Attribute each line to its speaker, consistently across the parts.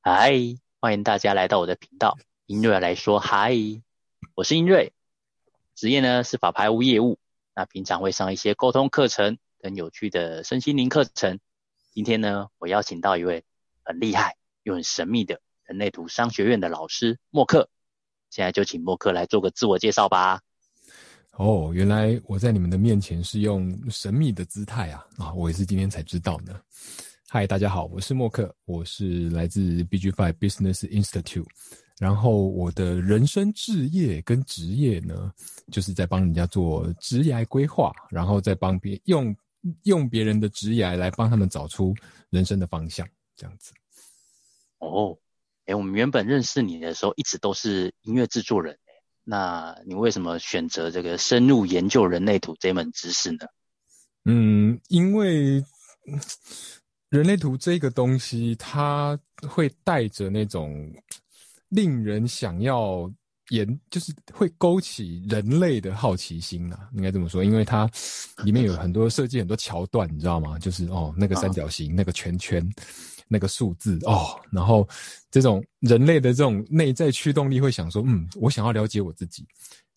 Speaker 1: 嗨，欢迎大家来到我的频道，英瑞来说嗨，我是英瑞，职业呢是法拍屋业务，那平常会上一些沟通课程跟有趣的身心灵课程。今天呢，我邀请到一位很厉害又很神秘的人类图商学院的老师默克，现在就请默克来做个自我介绍吧。
Speaker 2: 哦，原来我在你们的面前是用神秘的姿态啊！啊，我也是今天才知道呢。嗨，大家好，我是默克，我是来自 BG Five Business Institute。然后我的人生置业跟职业呢，就是在帮人家做职业规划，然后再帮别用用别人的职业来帮他们找出人生的方向，这样子。
Speaker 1: 哦，哎，我们原本认识你的时候，一直都是音乐制作人，那你为什么选择这个深入研究人类图这门知识呢？
Speaker 2: 嗯，因为。人类图这个东西，它会带着那种令人想要研，就是会勾起人类的好奇心啊，应该这么说，因为它里面有很多设计，很多桥段，你知道吗？就是哦，那个三角形，那个圈圈，那个数字哦，然后这种人类的这种内在驱动力会想说，嗯，我想要了解我自己。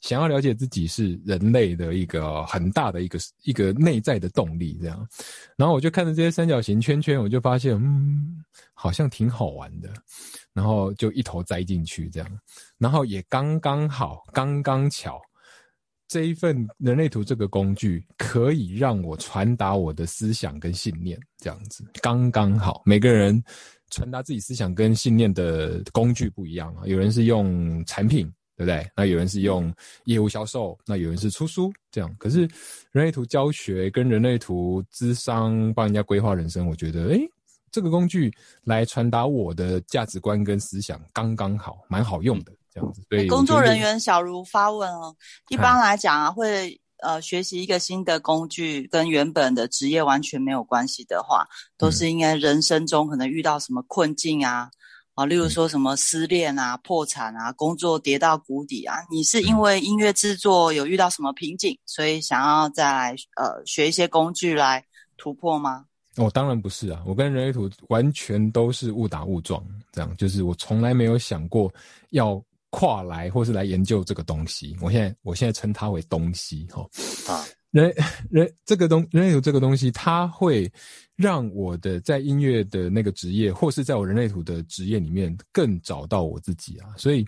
Speaker 2: 想要了解自己是人类的一个很大的一个一个内在的动力，这样，然后我就看着这些三角形圈圈，我就发现，嗯，好像挺好玩的，然后就一头栽进去，这样，然后也刚刚好，刚刚巧，这一份人类图这个工具可以让我传达我的思想跟信念，这样子，刚刚好，每个人传达自己思想跟信念的工具不一样啊，有人是用产品。对不对？那有人是用业务销售，那有人是出书，这样。可是人类图教学跟人类图智商帮人家规划人生，我觉得，诶这个工具来传达我的价值观跟思想，刚刚好，蛮好用的，这样子。对，
Speaker 3: 工作人员小茹发问哦，一般来讲啊，会呃学习一个新的工具，跟原本的职业完全没有关系的话，都是应该人生中可能遇到什么困境啊？啊，例如说什么失恋啊、破产啊、工作跌到谷底啊，你是因为音乐制作有遇到什么瓶颈，所以想要再来呃学一些工具来突破吗？
Speaker 2: 哦，当然不是啊，我跟人类图完全都是误打误撞，这样就是我从来没有想过要跨来或是来研究这个东西。我现在我现在称它为东西哈啊。人 人这个东人类图这个东西，它会让我的在音乐的那个职业，或是在我人类图的职业里面更找到我自己啊。所以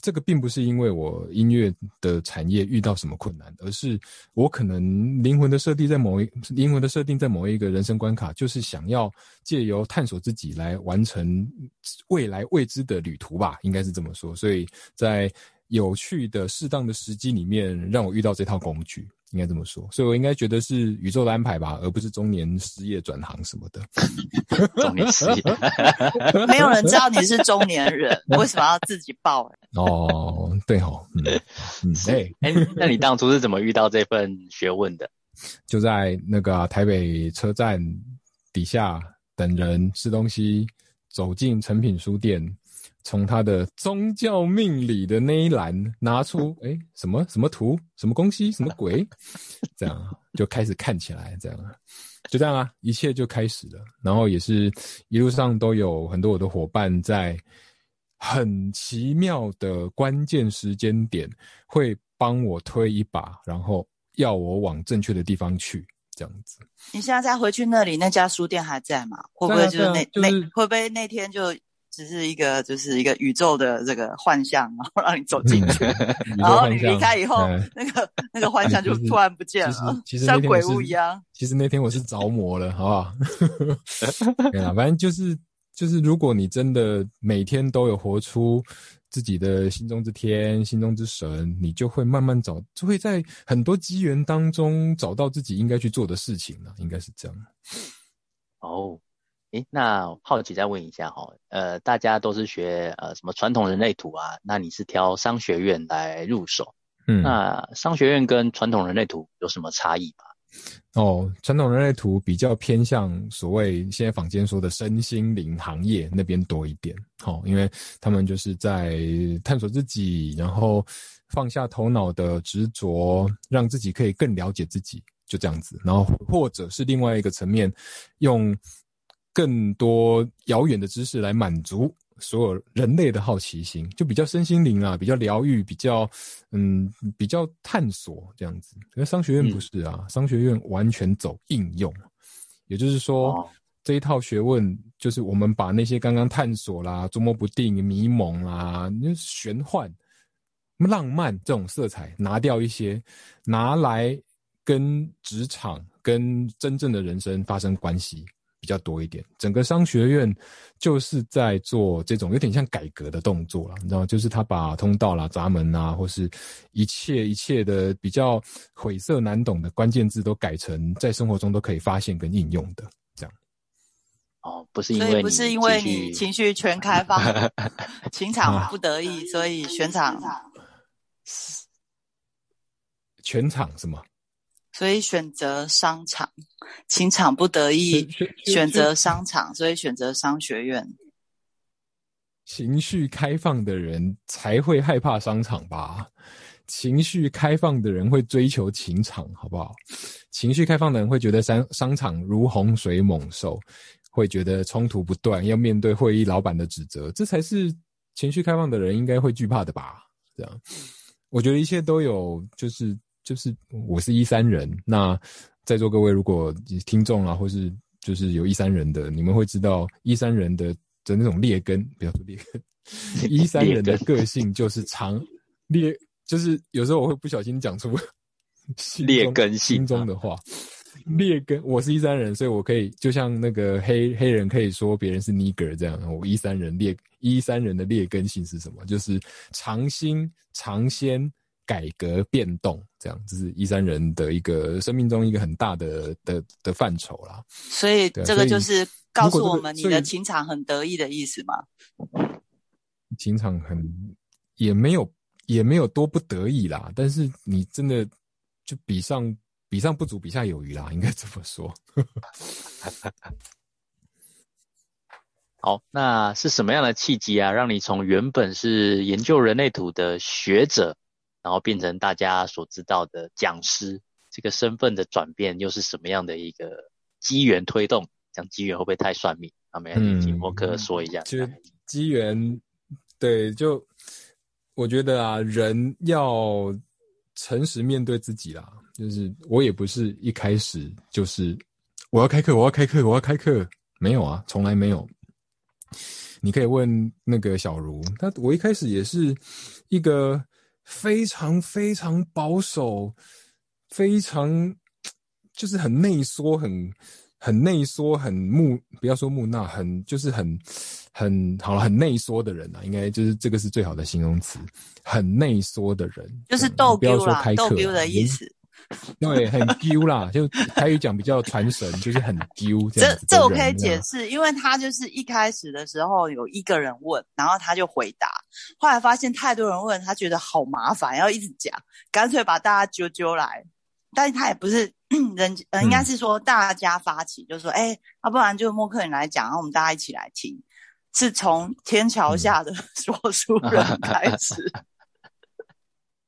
Speaker 2: 这个并不是因为我音乐的产业遇到什么困难，而是我可能灵魂的设定在某一灵魂的设定在某一个人生关卡，就是想要借由探索自己来完成未来未知的旅途吧，应该是这么说。所以在有趣的适当的时机里面，让我遇到这套工具。应该这么说，所以我应该觉得是宇宙的安排吧，而不是中年失业转行什么的。
Speaker 1: 中年失业，
Speaker 3: 没有人知道你是中年人，为什么要自己报？
Speaker 2: 哦，对哦，嗯
Speaker 1: 嗯，哎哎，那你当初是怎么遇到这份学问的？
Speaker 2: 就在那个台北车站底下等人吃东西，走进诚品书店。从他的宗教命理的那一栏拿出，哎，什么什么图，什么东西，什么鬼，这样就开始看起来，这样，就这样啊，一切就开始了。然后也是一路上都有很多我的伙伴在很奇妙的关键时间点会帮我推一把，然后要我往正确的地方去，这样子。
Speaker 3: 你现在再回去那里，那家书店还在吗？会不会就是那那会不会那天就？只是一个，就是一个宇宙的这个幻象，然后让你走进去，然后你离开以后，那个那个幻象就突然不见了，像鬼屋一样。
Speaker 2: 其实那天我是着魔了，好不好？对啊，反正就是就是，如果你真的每天都有活出自己的心中之天、心中之神，你就会慢慢找，就会在很多机缘当中找到自己应该去做的事情了，应该是这样。
Speaker 1: 哦。诶，那好奇再问一下哈，呃，大家都是学呃什么传统人类图啊？那你是挑商学院来入手？嗯，那商学院跟传统人类图有什么差异吗？
Speaker 2: 哦，传统人类图比较偏向所谓现在坊间说的身心灵行业那边多一点，哦，因为他们就是在探索自己，然后放下头脑的执着，让自己可以更了解自己，就这样子。然后或者是另外一个层面，用。更多遥远的知识来满足所有人类的好奇心，就比较身心灵啊，比较疗愈，比较嗯，比较探索这样子。可是商学院不是啊，商学院完全走应用，也就是说，这一套学问就是我们把那些刚刚探索啦、捉摸不定、迷蒙啦、那玄幻、浪漫这种色彩拿掉一些，拿来跟职场、跟真正的人生发生关系。比较多一点，整个商学院就是在做这种有点像改革的动作了，你知道就是他把通道啦、闸门啊，或是一切一切的比较晦涩难懂的关键字，都改成在生活中都可以发现跟应用的这样。
Speaker 1: 哦，不是因为
Speaker 3: 不是因为你情绪全开放，情场不得已，所以全场
Speaker 2: 全场什么？
Speaker 3: 所以选择商场，情场不得意选择商场，所以选择商学院。
Speaker 2: 情绪开放的人才会害怕商场吧？情绪开放的人会追求情场，好不好？情绪开放的人会觉得商商场如洪水猛兽，会觉得冲突不断，要面对会议老板的指责，这才是情绪开放的人应该会惧怕的吧？这样，我觉得一切都有，就是。就是我是一三人，那在座各位如果听众啊，或是就是有一三人的，你们会知道一三人的的那种劣根，不要说劣根，一三人的个性就是常劣，就是有时候我会不小心讲出
Speaker 1: 劣根
Speaker 2: 心中的话，劣根。我是一三人，所以我可以就像那个黑黑人可以说别人是 nigger 这样，我一三人劣一三人的劣根性是什么？就是尝新尝鲜。改革变动，这样这是一三人的一个生命中一个很大的的的范畴啦。
Speaker 3: 所以这个就是告诉我们，你的情场很得意的意思吗？
Speaker 2: 情场很也没有也没有多不得意啦，但是你真的就比上比上不足，比下有余啦，应该这么说。
Speaker 1: 好，那是什么样的契机啊，让你从原本是研究人类图的学者？然后变成大家所知道的讲师，这个身份的转变又是什么样的一个机缘推动？讲机缘会不会太算命？我们请莫克说一下。
Speaker 2: 其实机缘，对，就我觉得啊，人要诚实面对自己啦。就是我也不是一开始就是我要开课，我要开课，我要开课，没有啊，从来没有。你可以问那个小茹，他我一开始也是一个。非常非常保守，非常 就是很内缩，很很内缩，很木，不要说木讷，很就是很很好了，很内缩的人啊，应该就是这个是最好的形容词，很内缩的人，
Speaker 3: 就是逗丢啦，逗丢的意思。
Speaker 2: 对，很丢啦，就台语讲比较传神，就是很丢这
Speaker 3: 这这我可以解释，因为他就是一开始的时候有一个人问，然后他就回答，后来发现太多人问他，觉得好麻烦，要一直讲，干脆把大家揪揪来。但是他也不是 人，呃，应该是说大家发起，就说，哎，要不然就默克你来讲，然后我们大家一起来听，是从天桥下的说书人开始。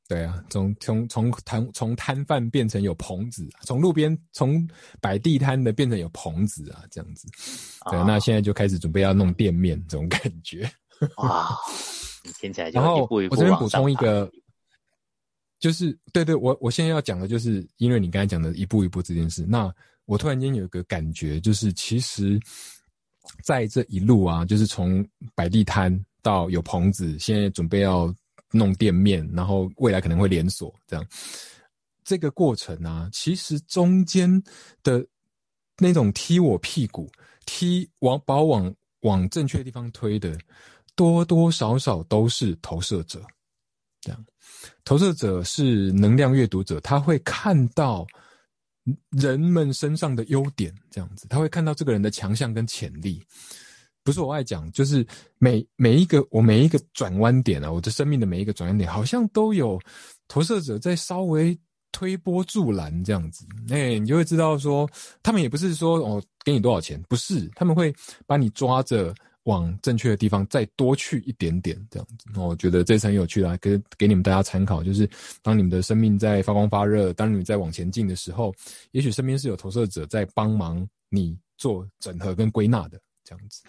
Speaker 2: 对啊，从从从摊从摊贩变成有棚子，从路边从摆地摊的变成有棚子啊，这样子。对，那现在就开始准备要弄店面，这种感觉。
Speaker 1: 哇，听起来就
Speaker 2: 然后
Speaker 1: 我
Speaker 2: 这边补充一个，就是对对，我我现在要讲的就是，因为你刚才讲的一步一步这件事，那我突然间有一个感觉，就是其实在这一路啊，就是从摆地摊到有棚子，现在准备要。弄店面，然后未来可能会连锁，这样这个过程啊，其实中间的那种踢我屁股、踢往把我往往正确的地方推的，多多少少都是投射者。这样，投射者是能量阅读者，他会看到人们身上的优点，这样子，他会看到这个人的强项跟潜力。不是我爱讲，就是每每一个我每一个转弯点啊，我的生命的每一个转弯点，好像都有投射者在稍微推波助澜这样子。哎，你就会知道说，他们也不是说哦给你多少钱，不是，他们会把你抓着往正确的地方再多去一点点这样子。我觉得这是很有趣的，给给你们大家参考，就是当你们的生命在发光发热，当你们在往前进的时候，也许身边是有投射者在帮忙你做整合跟归纳的。这样子，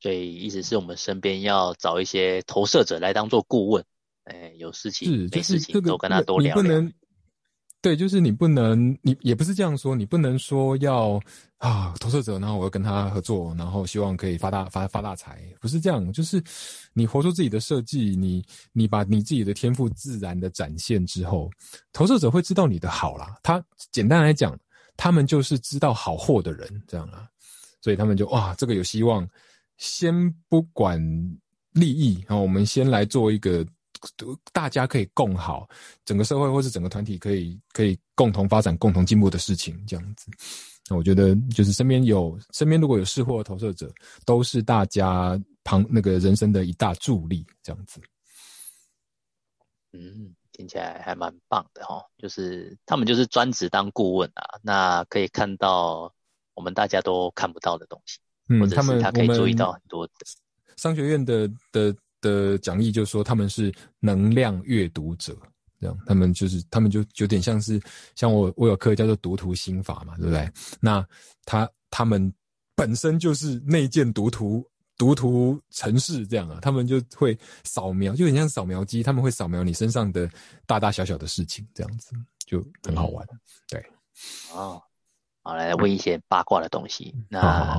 Speaker 1: 所以意思是我们身边要找一些投射者来当做顾问，哎，有事情没事情都跟他多聊
Speaker 2: 不能，对，就是你不能，你也不是这样说，你不能说要啊投射者，然后我要跟他合作，然后希望可以发大发发大财，不是这样，就是你活出自己的设计，你你把你自己的天赋自然的展现之后，投射者会知道你的好啦。他简单来讲，他们就是知道好货的人，这样啊，所以他们就哇，这个有希望。先不管利益啊，我们先来做一个大家可以共好，整个社会或是整个团体可以可以共同发展、共同进步的事情，这样子。那我觉得就是身边有身边如果有识货的投射者，都是大家旁那个人生的一大助力，这样子。
Speaker 1: 嗯，听起来还蛮棒的哈，就是他们就是专职当顾问啊，那可以看到我们大家都看不到的东西。
Speaker 2: 嗯，
Speaker 1: 他
Speaker 2: 们
Speaker 1: 他可以注意到很多的
Speaker 2: 商学院的的的讲义，就说他们是能量阅读者，这样他们就是他们就有点像是像我我有课叫做读图心法嘛，对不对？那他他们本身就是内建读图读图城市这样啊，他们就会扫描，就很像扫描机，他们会扫描你身上的大大小小的事情，这样子就很好玩，对，
Speaker 1: 哦。好，来问一些八卦的东西。那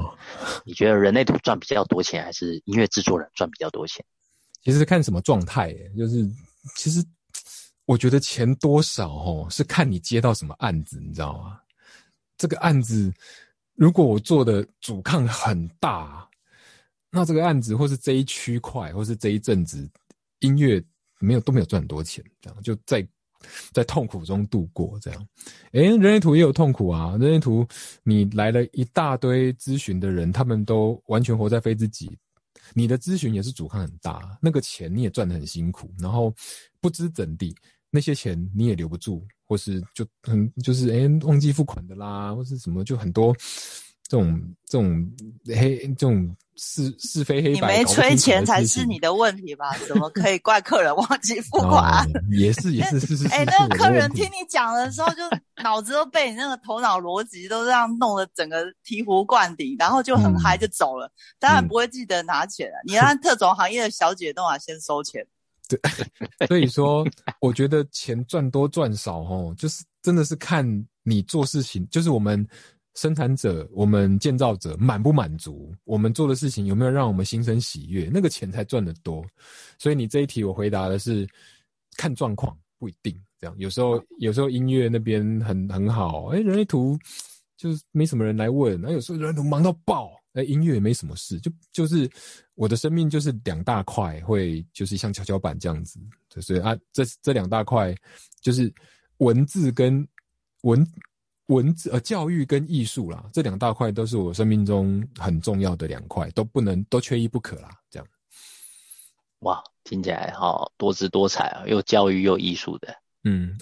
Speaker 1: 你觉得人类图赚比较多钱，还是音乐制作人赚比较多钱？
Speaker 2: 其实看什么状态，就是其实我觉得钱多少哦，是看你接到什么案子，你知道吗？这个案子如果我做的阻抗很大，那这个案子或是这一区块，或是这一阵子音乐没有都没有赚很多钱，这样就在。在痛苦中度过，这样，诶，人类图也有痛苦啊。人类图，你来了一大堆咨询的人，他们都完全活在非自己。你的咨询也是阻抗很大，那个钱你也赚得很辛苦，然后不知怎地，那些钱你也留不住，或是就很就是诶忘记付款的啦，或是什么就很多这种这种黑这种。是是非黑
Speaker 3: 白，你没催钱才是你的问题吧？怎么可以怪客人忘记付款？
Speaker 2: 也是也是是是。哎，
Speaker 3: 那个客人听你讲的时候，就脑子都被你那个头脑逻辑都这样弄得整个醍醐灌顶，然后就很嗨就走了。当然不会记得拿钱了。你让特种行业的小姐都啊先收钱。
Speaker 2: 对，所以说我觉得钱赚多赚少哦，就是真的是看你做事情，就是我们。生产者，我们建造者满不满足？我们做的事情有没有让我们心生喜悦？那个钱才赚得多。所以你这一题我回答的是看状况，不一定这样。有时候有时候音乐那边很很好，哎，人类图就是没什么人来问。那有时候人类图忙到爆，哎，音乐也没什么事。就就是我的生命就是两大块，会就是像跷跷板这样子。所以啊，这这两大块就是文字跟文。文字呃，教育跟艺术啦，这两大块都是我生命中很重要的两块，都不能都缺一不可啦。这样，
Speaker 1: 哇，听起来好多姿多彩啊，又教育又艺术的。
Speaker 2: 嗯，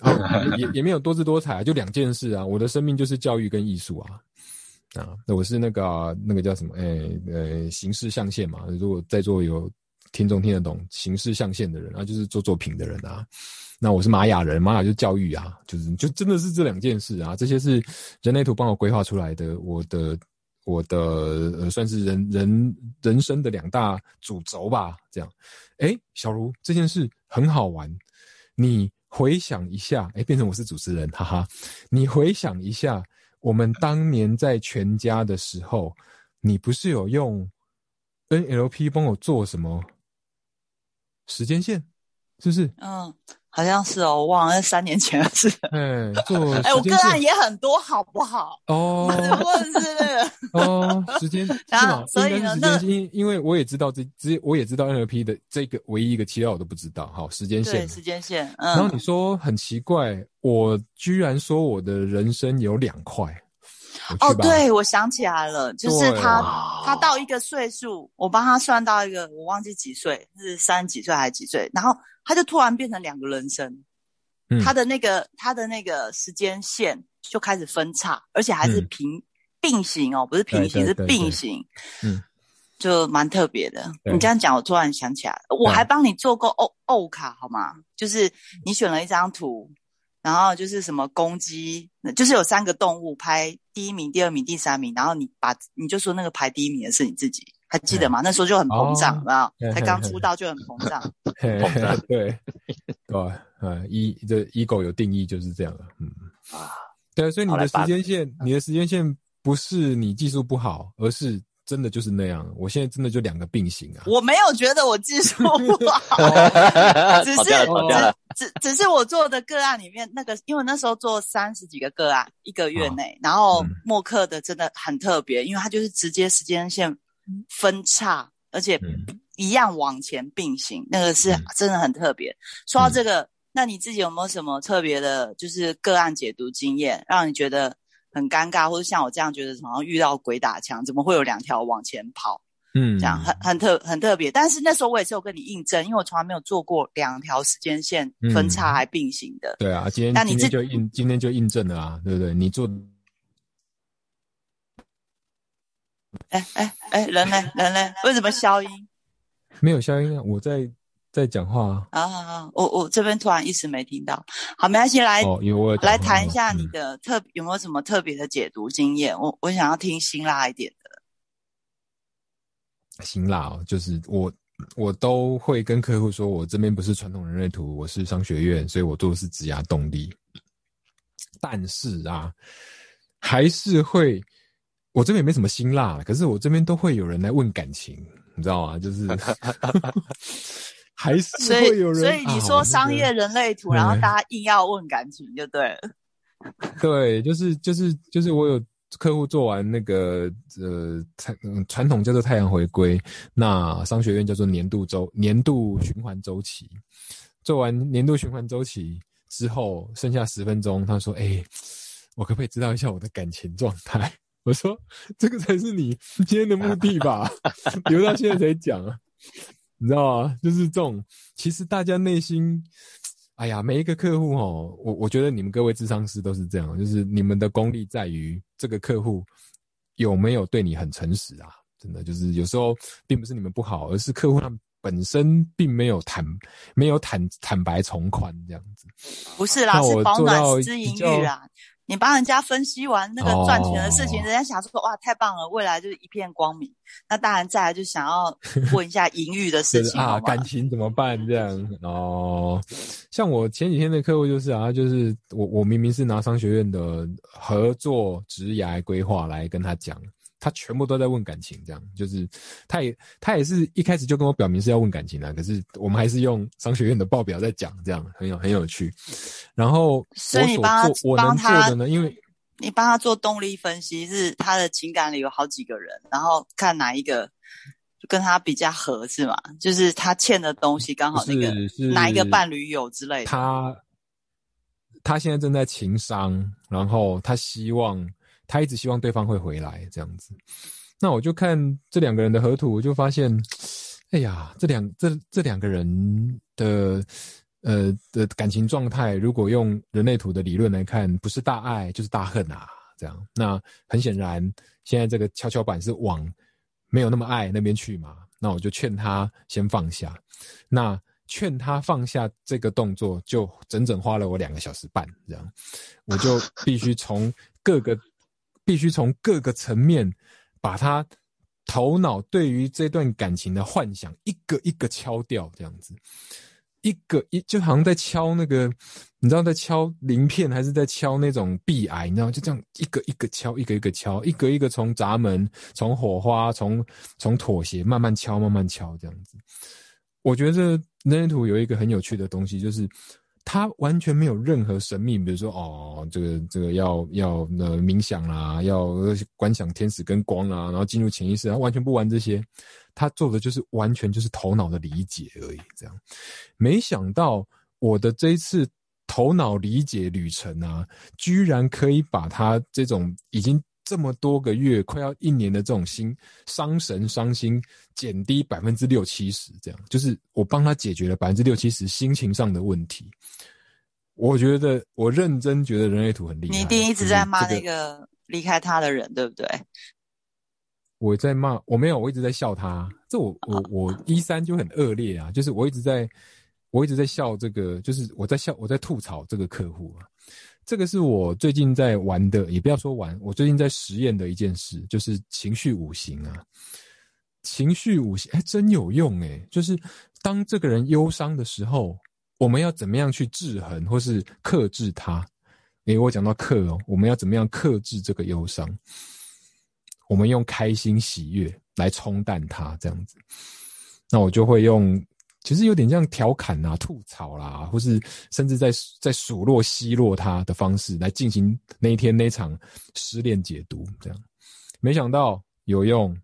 Speaker 2: 也也没有多姿多彩，就两件事啊。我的生命就是教育跟艺术啊。啊，那我是那个那个叫什么？诶呃，形式象限嘛。如果在座有听众听得懂形式象限的人啊，就是做作品的人啊。那我是玛雅人，玛雅就是教育啊，就是就真的是这两件事啊，这些是人类图帮我规划出来的，我的我的呃算是人人人生的两大主轴吧，这样。哎，小茹这件事很好玩，你回想一下，哎，变成我是主持人，哈哈，你回想一下，我们当年在全家的时候，你不是有用 NLP 帮我做什么时间线，是不是？
Speaker 3: 嗯。好像是哦，我忘了三年前的事。
Speaker 2: 嗯，做
Speaker 3: 哎，我个案也很多，好不好？
Speaker 2: 哦，
Speaker 3: 问 是
Speaker 2: 哦，时间是吗？
Speaker 3: 所以呢，那
Speaker 2: 因因为我也知道这，只我也知道 NLP 的这个唯一一个期号我都不知道。好，时间线，
Speaker 3: 时间线。嗯。
Speaker 2: 然后你说很奇怪，我居然说我的人生有两块。
Speaker 3: 哦，对，我想起来了，就是他他到一个岁数，我帮他算到一个，我忘记几岁，是三十几岁还是几岁？然后。他就突然变成两个人生，他的那个他的那个时间线就开始分叉，而且还是平并行哦，不是平行是并行，嗯，就蛮特别的。你这样讲，我突然想起来，我还帮你做过欧欧卡好吗？就是你选了一张图，然后就是什么公鸡，就是有三个动物，排第一名、第二名、第三名，然后你把你就说那个排第一名的是你自己。还记得吗？那时候就很膨胀，
Speaker 2: 哦
Speaker 3: 有没有？才刚出道就很膨胀。
Speaker 2: 嘿对对，呃，一这 ego 有定义就是这样了，嗯
Speaker 1: 啊，
Speaker 2: 对，所以你的时间线，你的时间线不是你技术不好，而是真的就是那样。我现在真的就两个并行啊。
Speaker 3: 我没有觉得我技术不好，只是。只只只是我做的个案里面那个，因为那时候做三十几个个案，一个月内，然后
Speaker 2: 嗯
Speaker 3: 默克的真的很特别，因为它就是直接时间线分叉，而且
Speaker 2: 嗯
Speaker 3: 一样往前并行，那个是
Speaker 2: 嗯
Speaker 3: 真的很特别。说到这个，那你自己有没有什么特别的，就是个案解读经验，让你觉得很尴尬，或者像我这样觉得好像遇到鬼打墙，怎么会有两条往前跑？
Speaker 2: 嗯，
Speaker 3: 这样很很特很特别。但是那时候我也是有跟你印证，因为我从来没有做过两条时间线分叉还并行的。
Speaker 2: 对啊，今天
Speaker 3: 那你自
Speaker 2: 今天就印今天就印证了啊，对不对？你做
Speaker 3: 哎哎哎，人呢？人呢？为什么消音？
Speaker 2: 没有消音啊？我在在讲话啊。
Speaker 3: 啊啊啊！我我这边突然一时没听到。好，没关系，来、
Speaker 2: 哦，因为我有
Speaker 3: 来谈一下你
Speaker 2: 嗯
Speaker 3: 的特、有没有什么特别的解读经验？我我想要听辛辣一点的。
Speaker 2: 辛辣哦，就是我我都会跟客户说，我这边不是传统人类图，我是商学院，所以我做的是指压动力。但是啊，还是会，我这边也没什么辛辣，可是我这边都会有人来问感情，你知道吗？就是 还是
Speaker 3: 所以
Speaker 2: 会有人，
Speaker 3: 所以你
Speaker 2: 啊
Speaker 3: 说商业人类图，然后
Speaker 2: 嗯
Speaker 3: 大家硬要问感情就对了。
Speaker 2: 对，就是就是就是我有客户做完那个呃太嗯传统叫做太阳回归，那商学院叫做年度周年度循环周期。做完年度循环周期之后，剩下十分钟，他说：“哎、我可不可以知道一下我的感情状态？” 我说：“这个才是你今天的目的吧？留到现在才讲啊，你知道吗？就是这种，其实大家内心。”哎呀，每一个客户哦，我我觉得你们各位智商师都是这样，就是你们的功力在于这个客户有没有对你很诚实啊。真的就是有时候并不是你们不好，而是客户他们本身并没有坦没有坦坦白从宽这样子。
Speaker 3: 不是啦，
Speaker 2: 我
Speaker 3: 是保暖之淫
Speaker 2: 比较
Speaker 3: 欲啦。你帮人家分析完那个赚钱的事情，
Speaker 2: 哦
Speaker 3: 人家想说哇太棒了，未来就是一片光明。那当然再来就想要问一下 淫欲的事情，
Speaker 2: 就是啊，感情怎么办？这样哦，像我前几天的客户就是啊，就是我我明明是拿商学院的合作职涯规划来跟他讲，他全部都在问感情，这样就是他也他也是一开始就跟我表明是要问感情的，可是我们还是用商学院的报表在讲，这样很有很有趣。然后
Speaker 3: 所以你
Speaker 2: 我
Speaker 3: 帮他
Speaker 2: 做我能
Speaker 3: 帮他
Speaker 2: 做的呢，因为
Speaker 3: 你帮他做动力分析，是他的情感里有好几个人，然后看哪一个跟他比较合，是嘛？就是他欠的东西刚好那个哪一个伴侣有之类的。
Speaker 2: 他他现在正在情商，然后他希望他一直希望对方会回来这样子。那我就看这两个人的合图，我就发现，哎呀，这两这这两个人的呃的感情状态，如果用人类图的理论来看，不是大爱就是大恨啊，这样。那很显然，现在这个跷跷板是往没有那么爱那边去嘛，那我就劝他先放下。那劝他放下这个动作，就整整花了我两个小时半，这样，我就必须从各个，必须从各个层面，把他头脑对于这段感情的幻想一个一个敲掉，这样子，一个一就好像在敲那个，你知道在敲鳞片还是在敲那种壁癌，你知道就这样一个一个敲，一个一个敲，一个一个从闸门、从火花、从从妥协慢慢敲，慢慢敲，这样子。我觉得人类图有一个很有趣的东西，就是他完全没有任何神秘，比如说哦，这个这个要要呃冥想啦，要观想天使跟光啦，然后进入潜意识，他完全不玩这些，他做的就是完全就是头脑的理解而已。这样，没想到我的这一次头脑理解旅程啊，居然可以把他这种已经。这么多个月，快要一年的这种心伤神伤心，减低百分之六七十，这样就是我帮他解决了百分之六七十心情上的问题。我觉得我认真觉得人类图很厉害。
Speaker 3: 你一定一直在骂那个离开他的人，对不对？
Speaker 2: 我在骂，我没有，我一直在笑他。这我我我一三就很恶劣啊，就是我一直在，我一直在笑这个，就是我在笑，我在吐槽这个客户啊。这个是我最近在玩的，也不要说玩，我最近在实验的一件事，就是情绪五行啊。情绪五行，哎，真有用哎！就是当这个人忧伤的时候，我们要怎么样去制衡或是克制他？哎，我讲到克哦，我们要怎么样克制这个忧伤？我们用开心喜悦来冲淡它，这样子。那我就会用，其实有点像调侃啊、吐槽啦，或是甚至在在数落、奚落他的方式来进行那一天那场失恋解读，这样。没想到有用，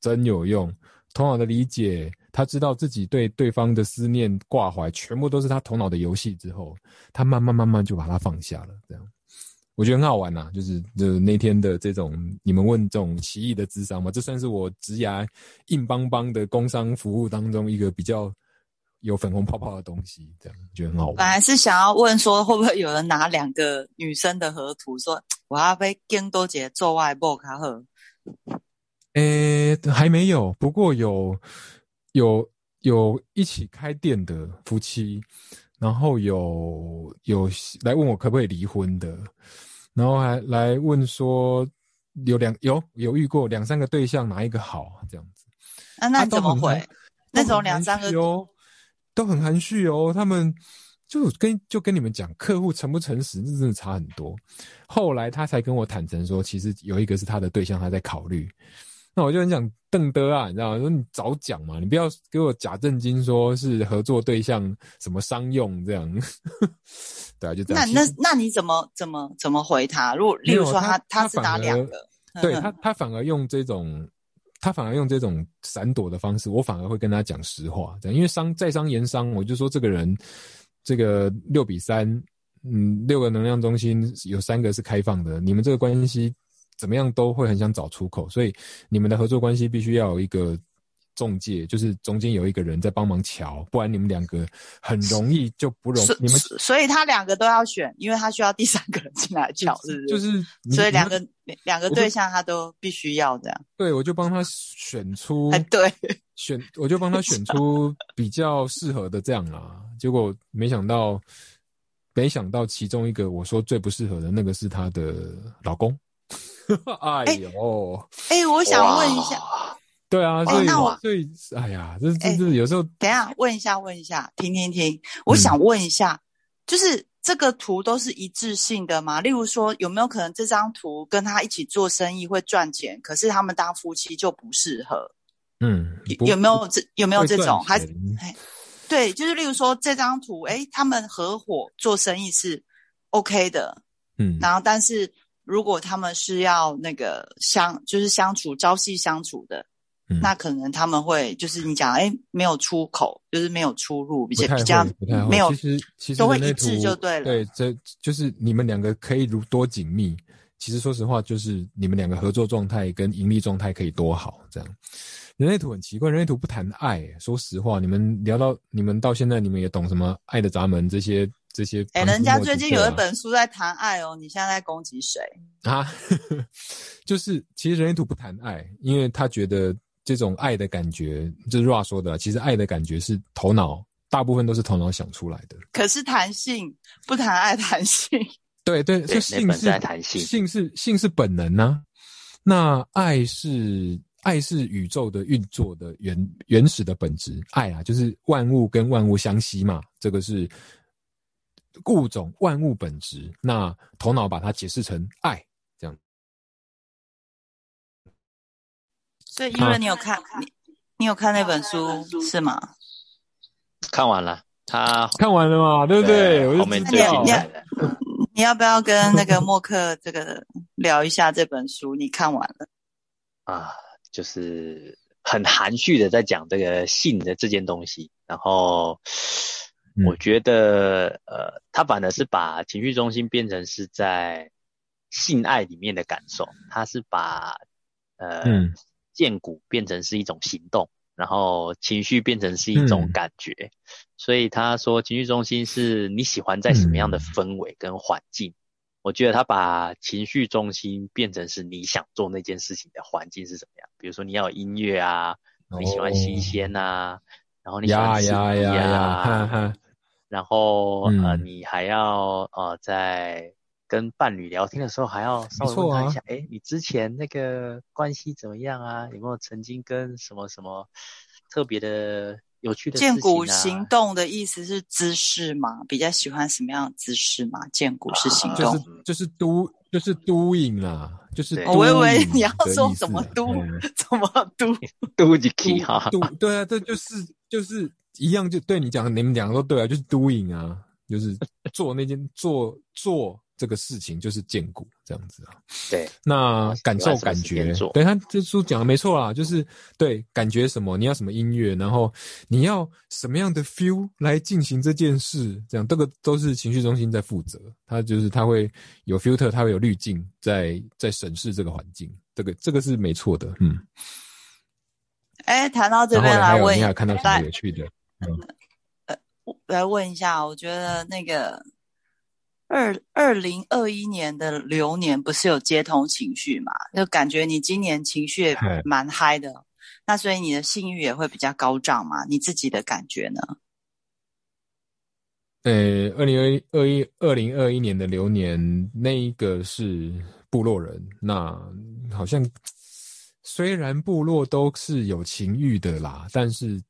Speaker 2: 真有用。头脑的理解，他知道自己对对方的思念挂怀，全部都是他头脑的游戏之后，他慢慢慢慢就把它放下了，这样。我觉得很好玩呐，就是就那天的这种你们问这种奇异的智商嘛，这算是我职涯硬邦邦的工商服务当中一个比较有粉红泡泡的东西，这样觉得很好玩。
Speaker 3: 本来是想要问说，会不会有人拿两个女生的合图，说我要被更多姐做外播卡赫？
Speaker 2: 诶，还没有，不过有有有一起开店的夫妻。然后有有来问我可不可以离婚的，然后还来问说有两有有遇过两三个对象哪一个好这样子，
Speaker 3: 啊那你怎么回？那种两三个
Speaker 2: 哦，都很含蓄哦，他们就跟就跟你们讲客户诚不诚实，这真的差很多。后来他才跟我坦诚说，其实有一个是他的对象，他在考虑。那我就很想瞪的啊，你知道吗？说你早讲嘛，你不要给我假正经，说是合作对象什么商用这样，对啊，就这样。
Speaker 3: 那那那你怎么怎么怎么回他？如果例如说他
Speaker 2: 他
Speaker 3: 是打两个，
Speaker 2: 对他他反而用这种他反而用这种闪躲的方式，我反而会跟他讲实话，因为商在商言商，我就说这个人这个六比三，嗯，六个能量中心有三个是开放的，你们这个关系。怎么样都会很想找出口，所以你们的合作关系必须要有一个中介，就是中间有一个人在帮忙瞧，不然你们两个很容易就不容你们。
Speaker 3: 所以他两个都要选，因为他需要第三个人进来瞧，是不是？
Speaker 2: 就是，
Speaker 3: 所以两个两个对象他都必须要这样。
Speaker 2: 对，我就帮他选出，
Speaker 3: 对，
Speaker 2: 选我就帮他选出比较适合的这样啦。结果没想到，没想到其中一个我说最不适合的那个是他的老公。哎呦，
Speaker 3: 哎，我想问一下，
Speaker 2: 对啊，所以所以，哎呀，这这这有时候，
Speaker 3: 等一下问一下，问一下，停停停，我想问一下，就是这个图都是一致性的吗？例如说，有没有可能这张图跟他一起做生意会赚钱，可是他们当夫妻就不适合？
Speaker 2: 嗯，
Speaker 3: 有没有这有没有这种？还哎，对，就是例如说这张图，哎，他们合伙做生意是 OK 的，
Speaker 2: 嗯，
Speaker 3: 然后但是。如果他们是要那个相，就是相处朝夕相处的，那可能他们会就是你讲，哎，没有出口，就是没有出入，比较比较没有，
Speaker 2: 其实其实
Speaker 3: 都会一致就对了。
Speaker 2: 对，这就是你们两个可以如多紧密。其实说实话，就是你们两个合作状态跟盈利状态可以多好。这样，人类图很奇怪，人类图不谈爱。说实话，你们聊到你们到现在，你们也懂什么爱的闸门这些。这些
Speaker 3: 哎，人家最近有一本书在谈爱哦，你现在在攻击谁
Speaker 2: 啊？就是其实人类图不谈爱，因为他觉得这种爱的感觉，就是 Ra 说的，其实爱的感觉是头脑大部分都是头脑想出来的。
Speaker 3: 可是谈性不谈爱，谈性
Speaker 2: 对对，是性是
Speaker 1: 谈性，
Speaker 2: 性是性是本能呢。那爱是爱是宇宙的运作的原原始的本质，爱啊，就是万物跟万物相吸嘛，这个是。物种万物本质，那头脑把它解释成爱，
Speaker 3: 所以，因为你有看，你你有看那本书是吗？
Speaker 1: 看完了，他
Speaker 2: 看完了嘛？对不对？
Speaker 1: 后面最精彩的。
Speaker 3: 你要不要跟那个默克这个聊一下这本书？你看完了
Speaker 1: 啊？就是很含蓄的在讲这个性的这件东西，然后。我觉得，呃，他反而是把情绪中心变成是在性爱里面的感受，他是把呃剑骨变成是一种行动，然后情绪变成是一种感觉，所以他说情绪中心是你喜欢在什么样的氛围跟环境。我觉得他把情绪中心变成是你想做那件事情的环境是什么样，比如说你要有音乐啊，你喜欢新鲜啊，然后你喜欢刺激啊。然后呃，你还要呃，在跟伴侣聊天的时候，还要稍微他一下，哎、你之前那个关系怎么样啊？有没有曾经跟什么什么特别的有趣的事情
Speaker 3: 剑骨
Speaker 1: 啊？
Speaker 3: 行动的意思是姿势吗？比较喜欢什么样的姿势吗？剑骨是行动。
Speaker 2: 就是就是 do 就是 doing 啦，就是
Speaker 3: 我以为你要
Speaker 2: 的
Speaker 3: 说怎么嘟
Speaker 2: 嗯
Speaker 3: 怎么嘟？
Speaker 1: 嘟几 k 哈
Speaker 2: ，do 对啊，这就是就是一样，就对你讲，你们两个都对啊，就是 doing 啊，就是做那件做做这个事情，就是建骨这样子啊。
Speaker 1: 对，
Speaker 2: 那感受感觉对他这书讲的没错啦，就是对感觉什么，你要什么音乐，然后你要什么样的 feel 来进行这件事，这样这个都是情绪中心在负责，他就是他会有 filter，他会有滤镜在在审视这个环境，这个这个是没错的，嗯。
Speaker 3: 哎，谈到这边来问，
Speaker 2: 你还有看到什么有趣的？
Speaker 3: 来问一下，我觉得那个二二零二一年的流年不是有接通情绪嘛？就感觉你今年情绪蛮嗨的，那所以你的性欲也会比较高涨嘛？你自己的感觉呢？
Speaker 2: 呃，二零二一二一二零二一年的流年，那一个是部落人，那好像虽然部落都是有情欲的啦，但是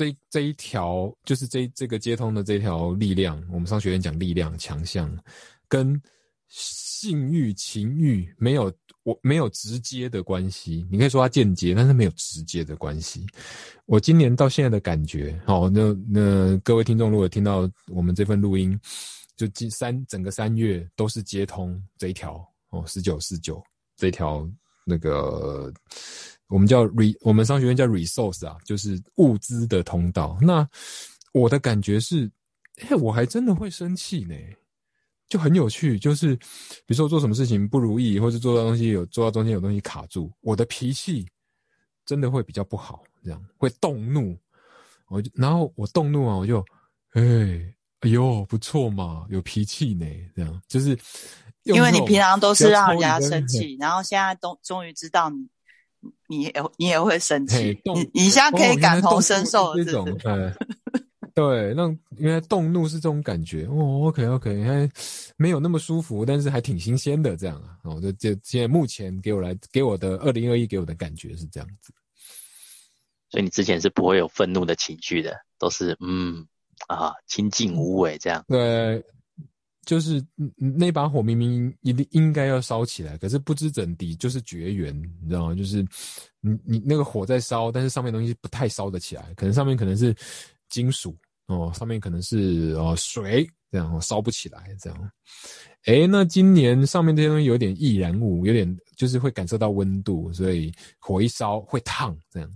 Speaker 2: 这这一条就是这这个接通的这条力量，我们商学院讲力量强项，跟性欲情欲没有我没有直接的关系，你可以说它间接，但是没有直接的关系。我今年到现在的感觉，好、那那各位听众如果听到我们这份录音，就今三整个三月都是接通这一条哦，十九四九这一条那个我们叫 re，我们商学院叫 resource 啊，就是物资的通道。那我的感觉是，嘿，我还真的会生气呢。就很有趣，就是比如说做什么事情不如意，或者做到东西有做到中间有东西卡住，我的脾气真的会比较不好，这样会动怒，我就然后我动怒啊，我就，哎，哎呦，不错嘛，有脾气呢，这样就是
Speaker 3: 因为你平常都是让人家生气，然后现在终终于知道你，你也你也会生气，你你现在可
Speaker 2: 哦
Speaker 3: 以感同身受，
Speaker 2: 是这种
Speaker 3: 是不是？，
Speaker 2: 呃，对，那原来动怒是这种感觉哦，OK OK，还没有那么舒服，但是还挺新鲜的这样啊，哦，就就现在目前给我来给我的二零二一给我的感觉是这样子，
Speaker 1: 所以你之前是不会有愤怒的情绪的，都是嗯啊清静无为这样。
Speaker 2: 对，就是那把火明明一定应该要烧起来，可是不知怎地就是绝缘，你知道吗？就是你你那个火在烧，但是上面东西不太烧得起来，可能上面可能是金属哦，上面可能是哦水这样烧不起来这样。诶，那今年上面这些东西有点易燃物，有点就是会感受到温度，所以火一烧会烫这样，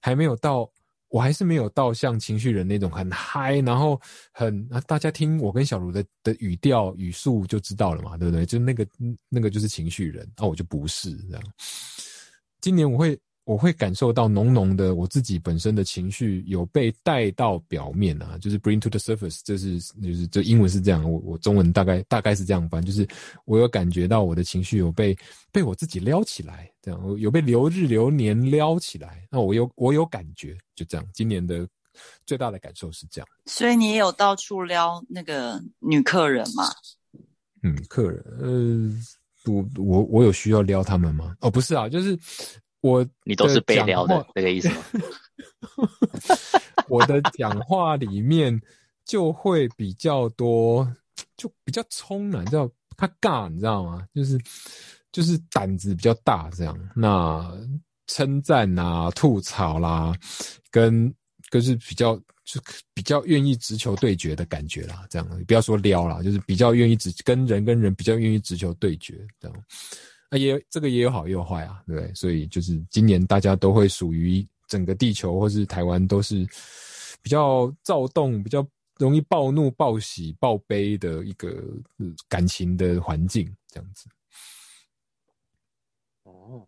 Speaker 2: 还没有到。我还是没有到像情绪人那种很嗨，然后很啊，大家听我跟小卢的的语调语速就知道了嘛，对不对？就那个那个就是情绪人，啊，我就不是这样。今年我会我会感受到浓浓的我自己本身的情绪有被带到表面啊，就是 bring to the surface，这是就是这英文是这样，我我中文大概大概是这样翻，就是我有感觉到我的情绪有被被我自己撩起来，这样有被流日流年撩起来，那我有我有感觉，就这样。今年的最大的感受是这样。
Speaker 3: 所以你也有到处撩那个女客人嘛？
Speaker 2: 嗯，客人，呃，我我我有需要撩他们吗？哦，不是啊，就是我
Speaker 1: 你都是被撩的
Speaker 2: 话
Speaker 1: 这个意思吗？
Speaker 2: 我的讲话里面就会比较多，就比较冲了，你知道，他尬，你知道吗？就是就是胆子比较大，这样。那称赞啊、吐槽啦，跟跟是比较就比较愿意直球对决的感觉啦，这样。不要说撩啦，就是比较愿意直跟人跟人比较愿意直球对决这样。也这个也有好也有坏啊，对？所以就是今年大家都会属于整个地球或是台湾都是比较躁动、比较容易暴怒、暴喜、暴悲的一个、感情的环境，这样子。
Speaker 1: 哦，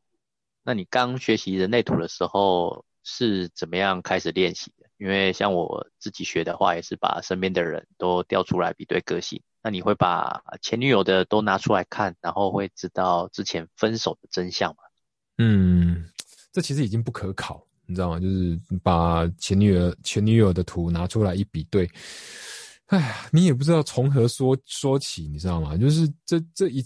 Speaker 1: 那你刚学习人类图的时候是怎么样开始练习的？因为像我自己学的话，也是把身边的人都调出来比对个性。那你会把前女友的都拿出来看，然后会知道之前分手的真相吗？
Speaker 2: 嗯，这其实已经不可考，你知道吗？就是把前女友前女友的图拿出来一比对，哎呀，你也不知道从何说说起，你知道吗？就是这这一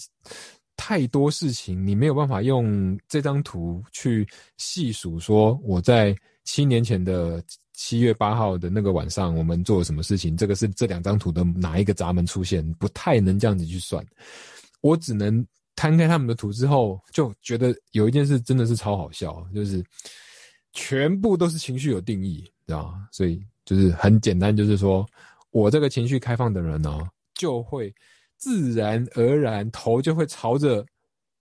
Speaker 2: 太多事情，你没有办法用这张图去细数。说我在七年前的七月八号的那个晚上，我们做了什么事情？这个是这两张图的哪一个闸门出现？不太能这样子去算。我只能摊开他们的图之后，就觉得有一件事真的是超好笑，就是全部都是情绪有定义，知道？所以就是很简单，就是说我这个情绪开放的人呢，就会自然而然头就会朝着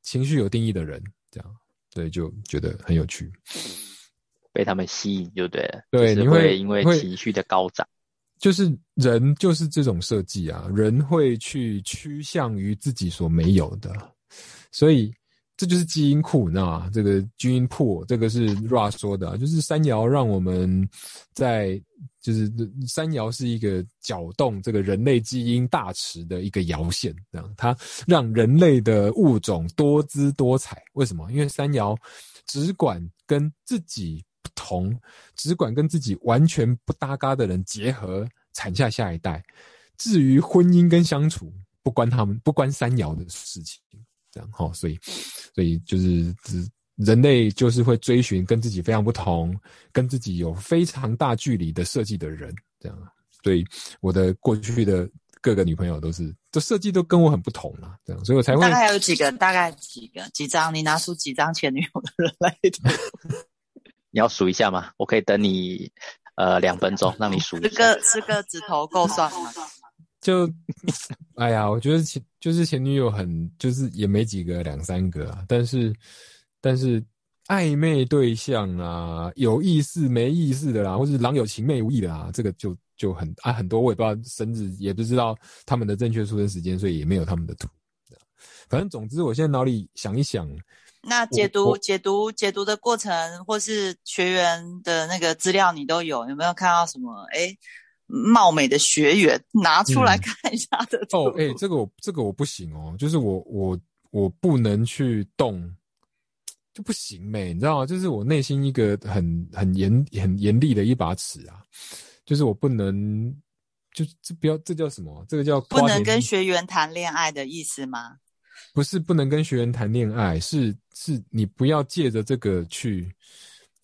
Speaker 2: 情绪有定义的人，这样，所以就觉得很有趣，
Speaker 1: 被他们吸引就对了。
Speaker 2: 对，
Speaker 1: 你
Speaker 2: 会
Speaker 1: 因为情绪的高涨。
Speaker 2: 就是人就是这种设计啊，人会去趋向于自己所没有的，所以这就是基因库，你知道吗？这个基因库，这个是 Ra 说的，就是三爻让我们在，就是三爻是一个搅动这个人类基因大池的一个摇线，这样它让人类的物种多姿多彩。为什么？因为三爻只管跟自己。同只管跟自己完全不搭嘎的人结合，产下下一代。至于婚姻跟相处，不关他们，不关三爻的事情。这样哈，所以，所以就是人类就是会追寻跟自己非常不同，跟自己有非常大距离的设计的人。这样，所以我的过去的各个女朋友都是，这设计都跟我很不同啊。这样，所以我才会
Speaker 3: 大概有几个，大概几个几张，你拿出几张前女友的人来。
Speaker 1: 你要数一下吗？我可以等你，呃，两分钟，让你数。
Speaker 3: 十个十个指头够算吗？
Speaker 2: 就，哎呀，我觉得前就是前女友很，就是也没几个，两三个啊。但是，但是暧昧对象啊，有意思没意思的啦，或是郎有情妹无意的啦，这个就就很啊很多，我也不知道生日，也不知道他们的正确出生时间，所以也没有他们的图。反正总之，我现在脑里想一想。
Speaker 3: 那解读解读解读的过程，或是学员的那个资料，你都有有没有看到什么？哎，貌美的学员拿出来看一下的
Speaker 2: 哦，哎，这个我这个我不行哦，就是我我我不能去动，就不行没，你知道吗？就是我内心一个很很严很严厉的一把尺啊，就是我不能，就这不要这叫什么？这个叫
Speaker 3: 不能跟学员谈恋爱的意思吗？
Speaker 2: 不是不能跟学员谈恋爱，是是你不要借着这个去。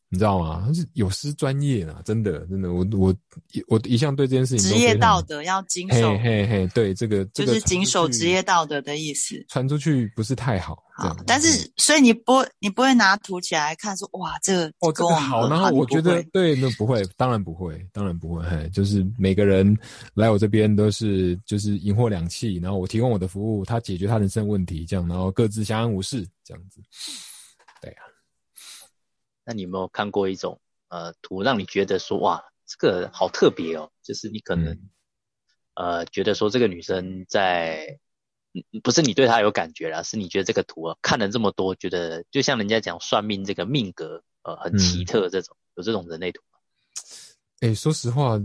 Speaker 2: 你知道吗？是有失专业啊！真的，真的，我我我一向对这件事情
Speaker 3: 职业道德要谨守。
Speaker 2: 嘿嘿嘿，对这个
Speaker 3: 就是谨守职业道德的意思。
Speaker 2: 传出去不是太好。
Speaker 3: 好，但是所以你不你不会拿图起来看说哇这个
Speaker 2: 哦这个好，然后我觉得对那不会，当然不会，当然不会。嘿，就是每个人来我这边都是就是赢货两气，然后我提供我的服务，他解决他人生问题，这样然后各自相安无事这样子。对呀。
Speaker 1: 那你有没有看过一种呃图，让你觉得说哇，这个好特别哦？就是你可能呃觉得说这个女生在，不是你对她有感觉啦，是你觉得这个图啊看了这么多，觉得就像人家讲算命这个命格呃很奇特这种，有这种人类图吗？
Speaker 2: 哎，说实话，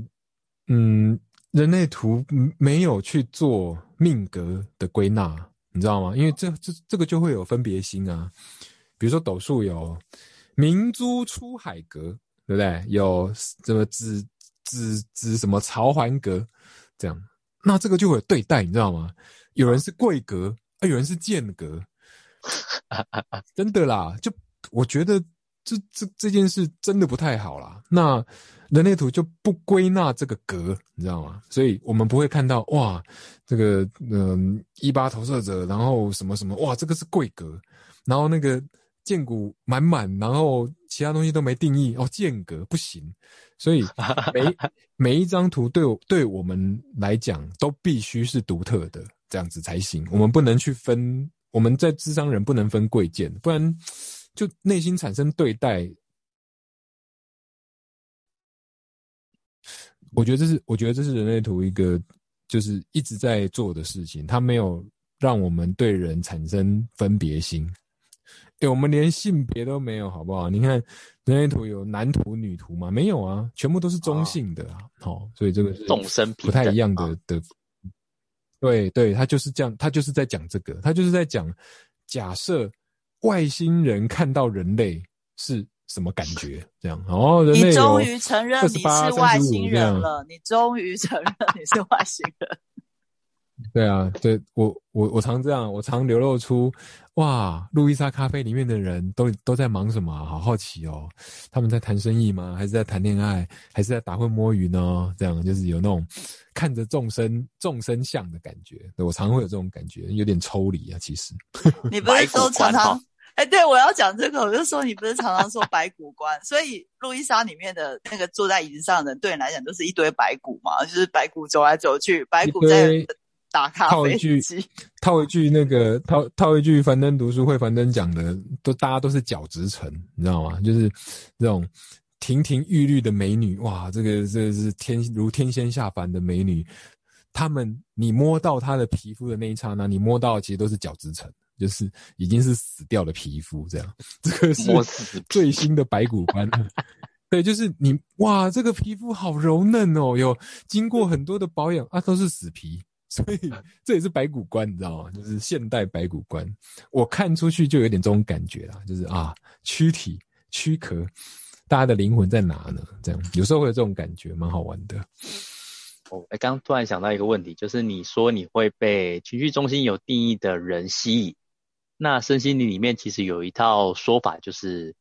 Speaker 2: 嗯，人类图没有去做命格的归纳，你知道吗？因为这这这个就会有分别心啊，比如说斗数有。明珠出海阁，对不对？有什么紫紫紫什么朝环阁，这样，那这个就会有对待，你知道吗？有人是贵阁，啊，有人是贱阁，真的啦。就我觉得这这这件事真的不太好啦。那人类图就不归纳这个格，你知道吗？所以我们不会看到哇，这个嗯一八投射者，然后什么什么哇，这个是贵格，然后那个。剑骨满满，然后其他东西都没定义哦，间隔不行，所以 每每一张图对我对我们来讲都必须是独特的，这样子才行。我们不能去分，我们在智商人不能分贵贱，不然就内心产生对待。我觉得这是，我觉得这是人类图一个就是一直在做的事情，它没有让我们对人产生分别心。哎，我们连性别都没有，好不好？你看人类图有男图、女图吗？没有啊，全部都是中性的啊。好，所以这个是
Speaker 1: 众生
Speaker 2: 不太一样的的。对对，他就是这样，他就是在讲这个，他就是在讲，假设外星人看到人类是什么感觉？这样哦，人类
Speaker 3: 你终于承认你是外星人了，你终于承认你是外星人。
Speaker 2: 对啊，对我我我常这样，我常流露出哇，路易莎咖啡里面的人都都在忙什么啊？好好奇哦，他们在谈生意吗？还是在谈恋爱？还是在打混摸鱼呢？这样就是有那种看着众生众生相的感觉。对我常会有这种感觉，有点抽离啊。其实，
Speaker 3: 你不是都常常
Speaker 1: 哈？
Speaker 3: 哎，对，我要讲这个，我就说你不是常常说白骨观，所以路易莎里面的那个坐在椅子上的人，对你来讲都是一堆白骨嘛，就是白骨走来走去，白骨在
Speaker 2: 堆
Speaker 3: 打卡
Speaker 2: 套一句。套一句那个套套一句樊登读书会樊登讲的，都大家都是角质层，你知道吗？就是这种亭亭玉立的美女，哇，这个这个是天如天仙下凡的美女，她们你摸到她的皮肤的那一刹那，你摸到的其实都是角质层，就是已经是死掉的皮肤，这样，这个是最新的白骨斑。对，就是你哇，这个皮肤好柔嫩哦，有经过很多的保养啊，都是死皮，所以这也是白骨观，你知道吗？就是现代白骨观，我看出去就有点这种感觉啦，就是啊，躯体躯壳，大家的灵魂在哪呢？这样有时候会有这种感觉，蛮好玩的。
Speaker 1: 哦，哎，刚突然想到一个问题，就是你说你会被情绪中心有定义的人吸引，那身心灵里面其实有一套说法，就是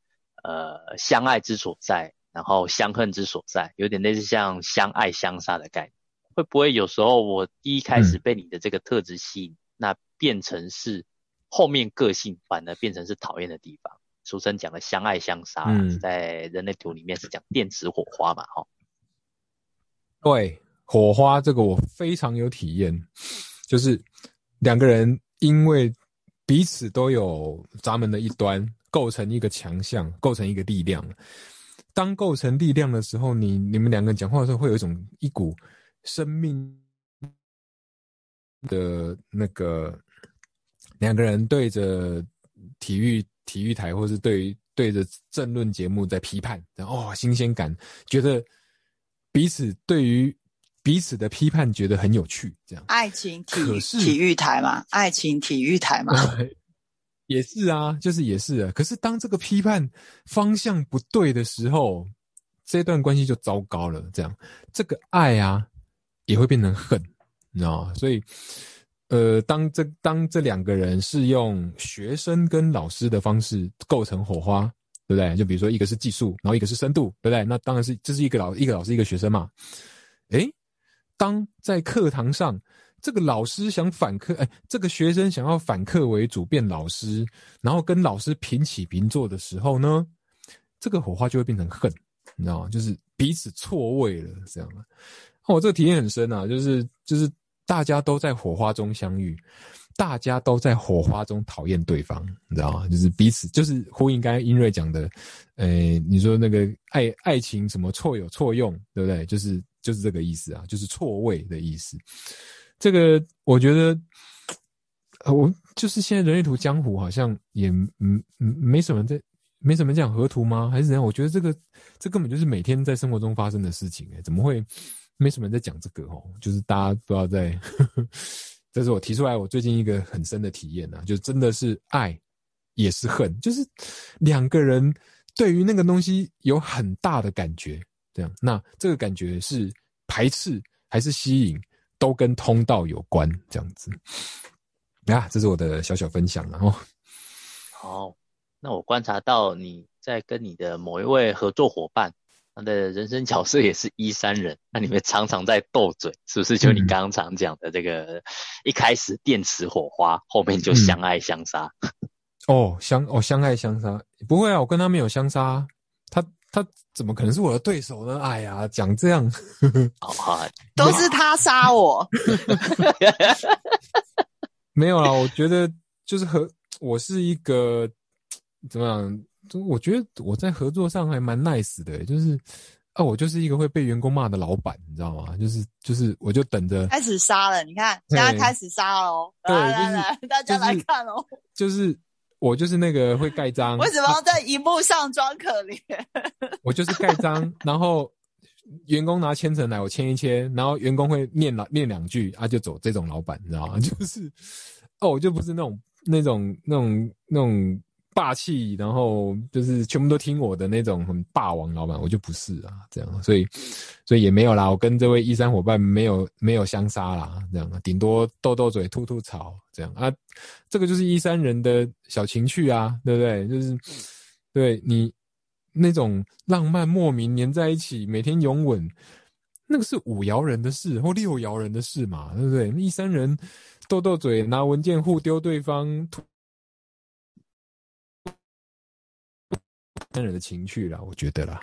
Speaker 1: 呃相爱之所在，然后相恨之所在，有点类似像相爱相杀的概念。会不会有时候我第一开始被你的这个特质吸引，那变成是后面个性反而变成是讨厌的地方？俗称讲的相爱相杀，
Speaker 2: 嗯
Speaker 1: 在人类图里面是讲电磁火花嘛，哈、
Speaker 2: 对，火花这个我非常有体验，就是两个人因为彼此都有闸门的一端，构成一个强项，构成一个力量。当构成力量的时候，你你们两个人讲话的时候，会有一种一股生命的那个两个人对着体育体育台，或是对对着政论节目在批判，然后哦新鲜感，觉得彼此对于彼此的批判觉得很有趣，这样。
Speaker 3: 爱情体
Speaker 2: 育
Speaker 3: 体育台嘛，爱情体育台嘛，
Speaker 2: 也是啊，就是也是啊。可是当这个批判方向不对的时候，这段关系就糟糕了。这样，这个爱啊也会变成恨，你知道吗？所以，呃，当这当这两个人是用学生跟老师的方式构成火花，对不对？就比如说一个是技术，然后一个是深度，对不对？那当然是这是一个老一个老师一个学生嘛。诶，当在课堂上，这个老师想反客，哎，这个学生想要反客为主变老师，然后跟老师平起平坐的时候呢，这个火花就会变成恨，你知道吗？就是彼此错位了，这样。哦，我这个体验很深啊，就是就是大家都在火花中相遇，大家都在火花中讨厌对方，你知道吗？就是彼此就是呼应刚才英瑞讲的，呃，你说那个爱爱情什么错有错用，对不对？就是就是这个意思啊，就是错位的意思。这个我觉得，我就是现在人类图江湖好像也嗯嗯没什么在没什么讲河图吗？还是怎样？我觉得这个这根本就是每天在生活中发生的事情哎、怎么会没什么人在讲这个哦？就是大家不知道在，这是我提出来我最近一个很深的体验啊，就真的是爱也是恨，就是两个人对于那个东西有很大的感觉，这样，那这个感觉是排斥还是吸引？都跟通道有关，这样子。啊，这是我的小小分享了哦。
Speaker 1: 好，那我观察到你在跟你的某一位合作伙伴，他的人生角色也是一三人，那你们常常在斗嘴，是不是？就你刚刚常讲的这个，一开始电池火花，后面就相爱相杀。
Speaker 2: 哦，相哦相爱相杀，不会啊，我跟他没有相杀，他他怎么可能是我的对手呢？哎呀，讲这样，
Speaker 1: 好好，
Speaker 3: 都是他杀我。
Speaker 2: 没有啦，我觉得就是和我是一个怎么样？就我觉得我在合作上还蛮 nice 的，就是啊，我就是一个会被员工骂的老板，你知道吗？就是就是，我就等着
Speaker 3: 开始杀了，你看，现在开始杀喽！
Speaker 2: 对
Speaker 3: 来来
Speaker 2: 就是
Speaker 3: 来，大家来看哦。
Speaker 2: 就是我就是那个会盖章，
Speaker 3: 为什么要在荧幕上装可怜？
Speaker 2: 我就是盖章，然后员工拿千层来，我签一签，然后员工会念了念两句啊，就走。这种老板，你知道吗？就是哦，我就不是那种那种那种那种霸气，然后就是全部都听我的那种很霸王老板，我就不是啊，这样，所以所以也没有啦，我跟这位一三伙伴没有没有相杀啦，这样，顶多斗斗嘴、吐吐槽这样啊，这个就是一三人的小情趣啊，对不对？就是对你那种浪漫莫名黏在一起，每天拥吻。那个是五爻人的事或六爻人的事嘛，对不对？一三人斗斗嘴，拿文件互丢对方，三人的情趣啦，我觉得啦，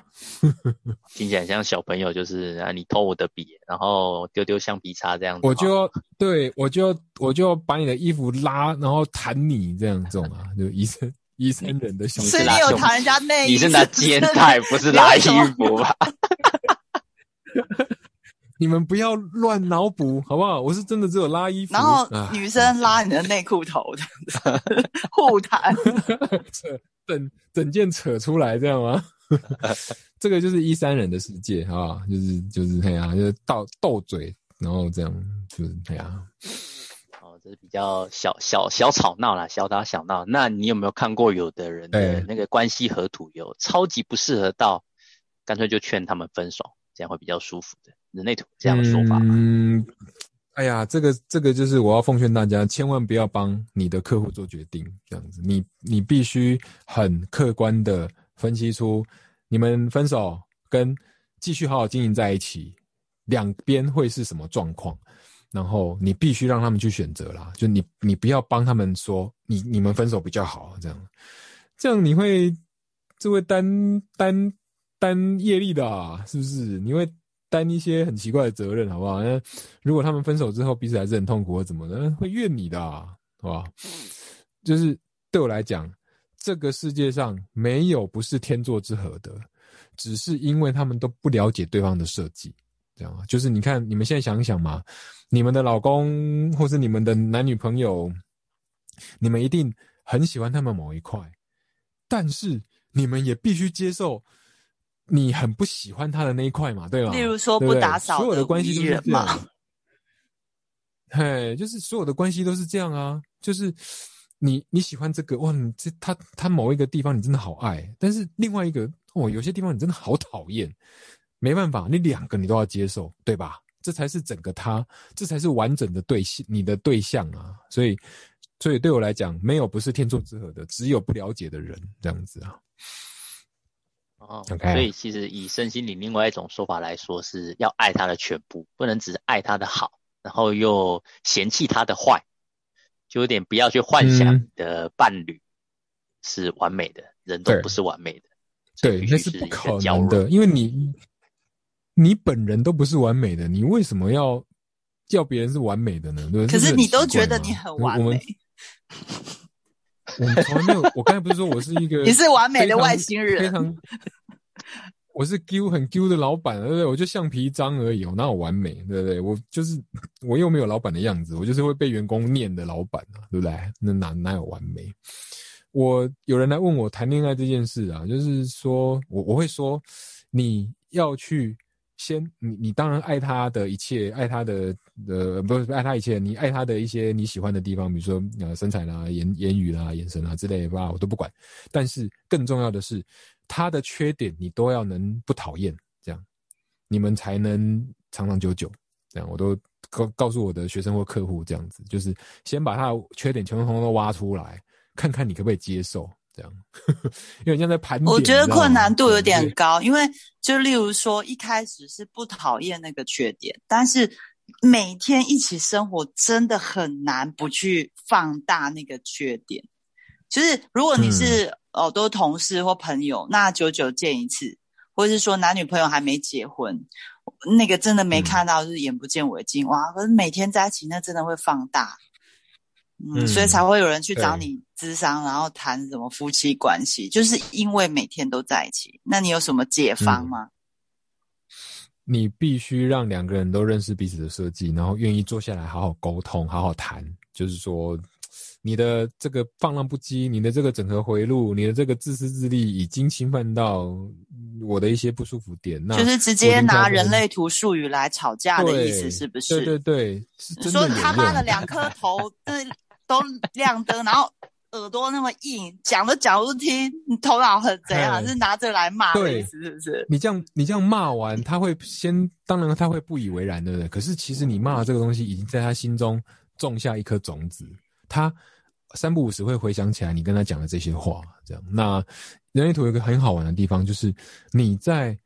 Speaker 1: 听起来像小朋友，就是啊，你偷我的笔，然后丢丢橡皮擦这样子，
Speaker 2: 我就要对我就要我就要把你的衣服拉，然后弹你这样这种啊，就一三一三人的小，
Speaker 3: 是你有弹人家内衣，
Speaker 1: 你是拿肩带，不是拉衣服吧？
Speaker 2: 你们不要乱脑补，好不好？我是真的只有拉衣服，
Speaker 3: 然后女生拉你的内裤头这样子 互弹，
Speaker 2: 扯整整件扯出来这样吗？这个就是一三人的世界，啊？就是就是那样，就是斗斗嘴，然后这样就是那样。
Speaker 1: 哦，这是比较小小小吵闹啦，小打小闹。那你有没有看过有的人的那个关系合土有超级不适合到，干脆就劝他们分手，这样会比较舒服的？人类图这样的说法
Speaker 2: 嗯，哎呀，这个这个就是我要奉劝大家，千万不要帮你的客户做决定，这样子，你你必须很客观的分析出你们分手跟继续好好经营在一起，两边会是什么状况，然后你必须让他们去选择啦，就你你不要帮他们说你你们分手比较好，这样，这样你会这会担担担业力的，啊，是不是？你会。担一些很奇怪的责任，好不好？那如果他们分手之后彼此还是很痛苦，或怎么的，会怨你的，好吧？就是对我来讲，这个世界上没有不是天作之合的，只是因为他们都不了解对方的设计，这样啊？就是你看，你们现在想一想嘛，你们的老公或是你们的男女朋友，你们一定很喜欢他们某一块，但是你们也必须接受。你很不喜欢他的那一块嘛，对吧？
Speaker 3: 例如说不打扫，
Speaker 2: 所有的关系都是这样。嘿，就是所有的关系都是这样啊。就是你你喜欢这个哇，你这他他某一个地方你真的好爱，但是另外一个哦，有些地方你真的好讨厌。没办法，你两个你都要接受，对吧？这才是整个他，这才是完整的对象，你的对象啊。所以，所以对我来讲，没有不是天作之合的，只有不了解的人这样子啊。
Speaker 1: 哦，所以其实以身心灵另外一种说法来说，是要爱他的全部，不能只是爱他的好，然后又嫌弃他的坏，就有点不要去幻想你的伴侣是完美的，人都不是完美的，
Speaker 2: 对，那是不可能的，因为你你本人都不是完美的，你为什么要叫别人是完美的呢？对，
Speaker 3: 可是你都觉得你很完美。
Speaker 2: 我从来没有，我刚才不是说我是一个
Speaker 3: 你是完美的外星人，
Speaker 2: 非常，我是 Q 很 Q 的老板，对不对？我就橡皮章而已，我哪有完美，对不对？我就是我又没有老板的样子，我就是会被员工念的老板啊，对不对？那哪哪有完美？我有人来问我谈恋爱这件事啊，就是说我我会说你要去。先，你你当然爱他的一切，爱他的呃，不是爱他一切，你爱他的一些你喜欢的地方，比如说呃身材啦、言言语啦、眼神啊之类的吧，我都不管。但是更重要的是，他的缺点你都要能不讨厌，这样你们才能长长久久。这样我都告告诉我的学生或客户，这样子就是先把他的缺点全通通都挖出来，看看你可不可以接受。这样，因为现在盘，
Speaker 3: 我觉得困难度有点高，因为就例如说一开始是不讨厌那个缺点，但是每天一起生活真的很难不去放大那个缺点。就是如果你是哦都同事或朋友，那久久见一次，或者是说男女朋友还没结婚，那个真的没看到就是眼不见为净哇！可是每天在一起，那真的会放大。嗯，所以才会有人去找你咨商，然后谈什么夫妻关系，就是因为每天都在一起。那你有什么解方吗？
Speaker 2: 你必须让两个人都认识彼此的设计，然后愿意坐下来好好沟通，好好谈。就是说，你的这个放浪不羁，你的这个整合回路，你的这个自私自利，已经侵犯到我的一些不舒服点。那
Speaker 3: 就是直接拿人类图术语来吵架的意思，是不是？
Speaker 2: 对对对，
Speaker 3: 你说他妈的两颗头，嗯。都亮灯，然后耳朵那么硬，讲都讲不听，你头脑很怎样？是拿着来骂的
Speaker 2: 对
Speaker 3: 意思，是不是？
Speaker 2: 你这样你这样骂完，他会先，当然他会不以为然，对不对？可是其实你骂的这个东西已经在他心中种下一颗种子，他三不五时会回想起来你跟他讲的这些话，这样。那人类图有一个很好玩的地方，就是你在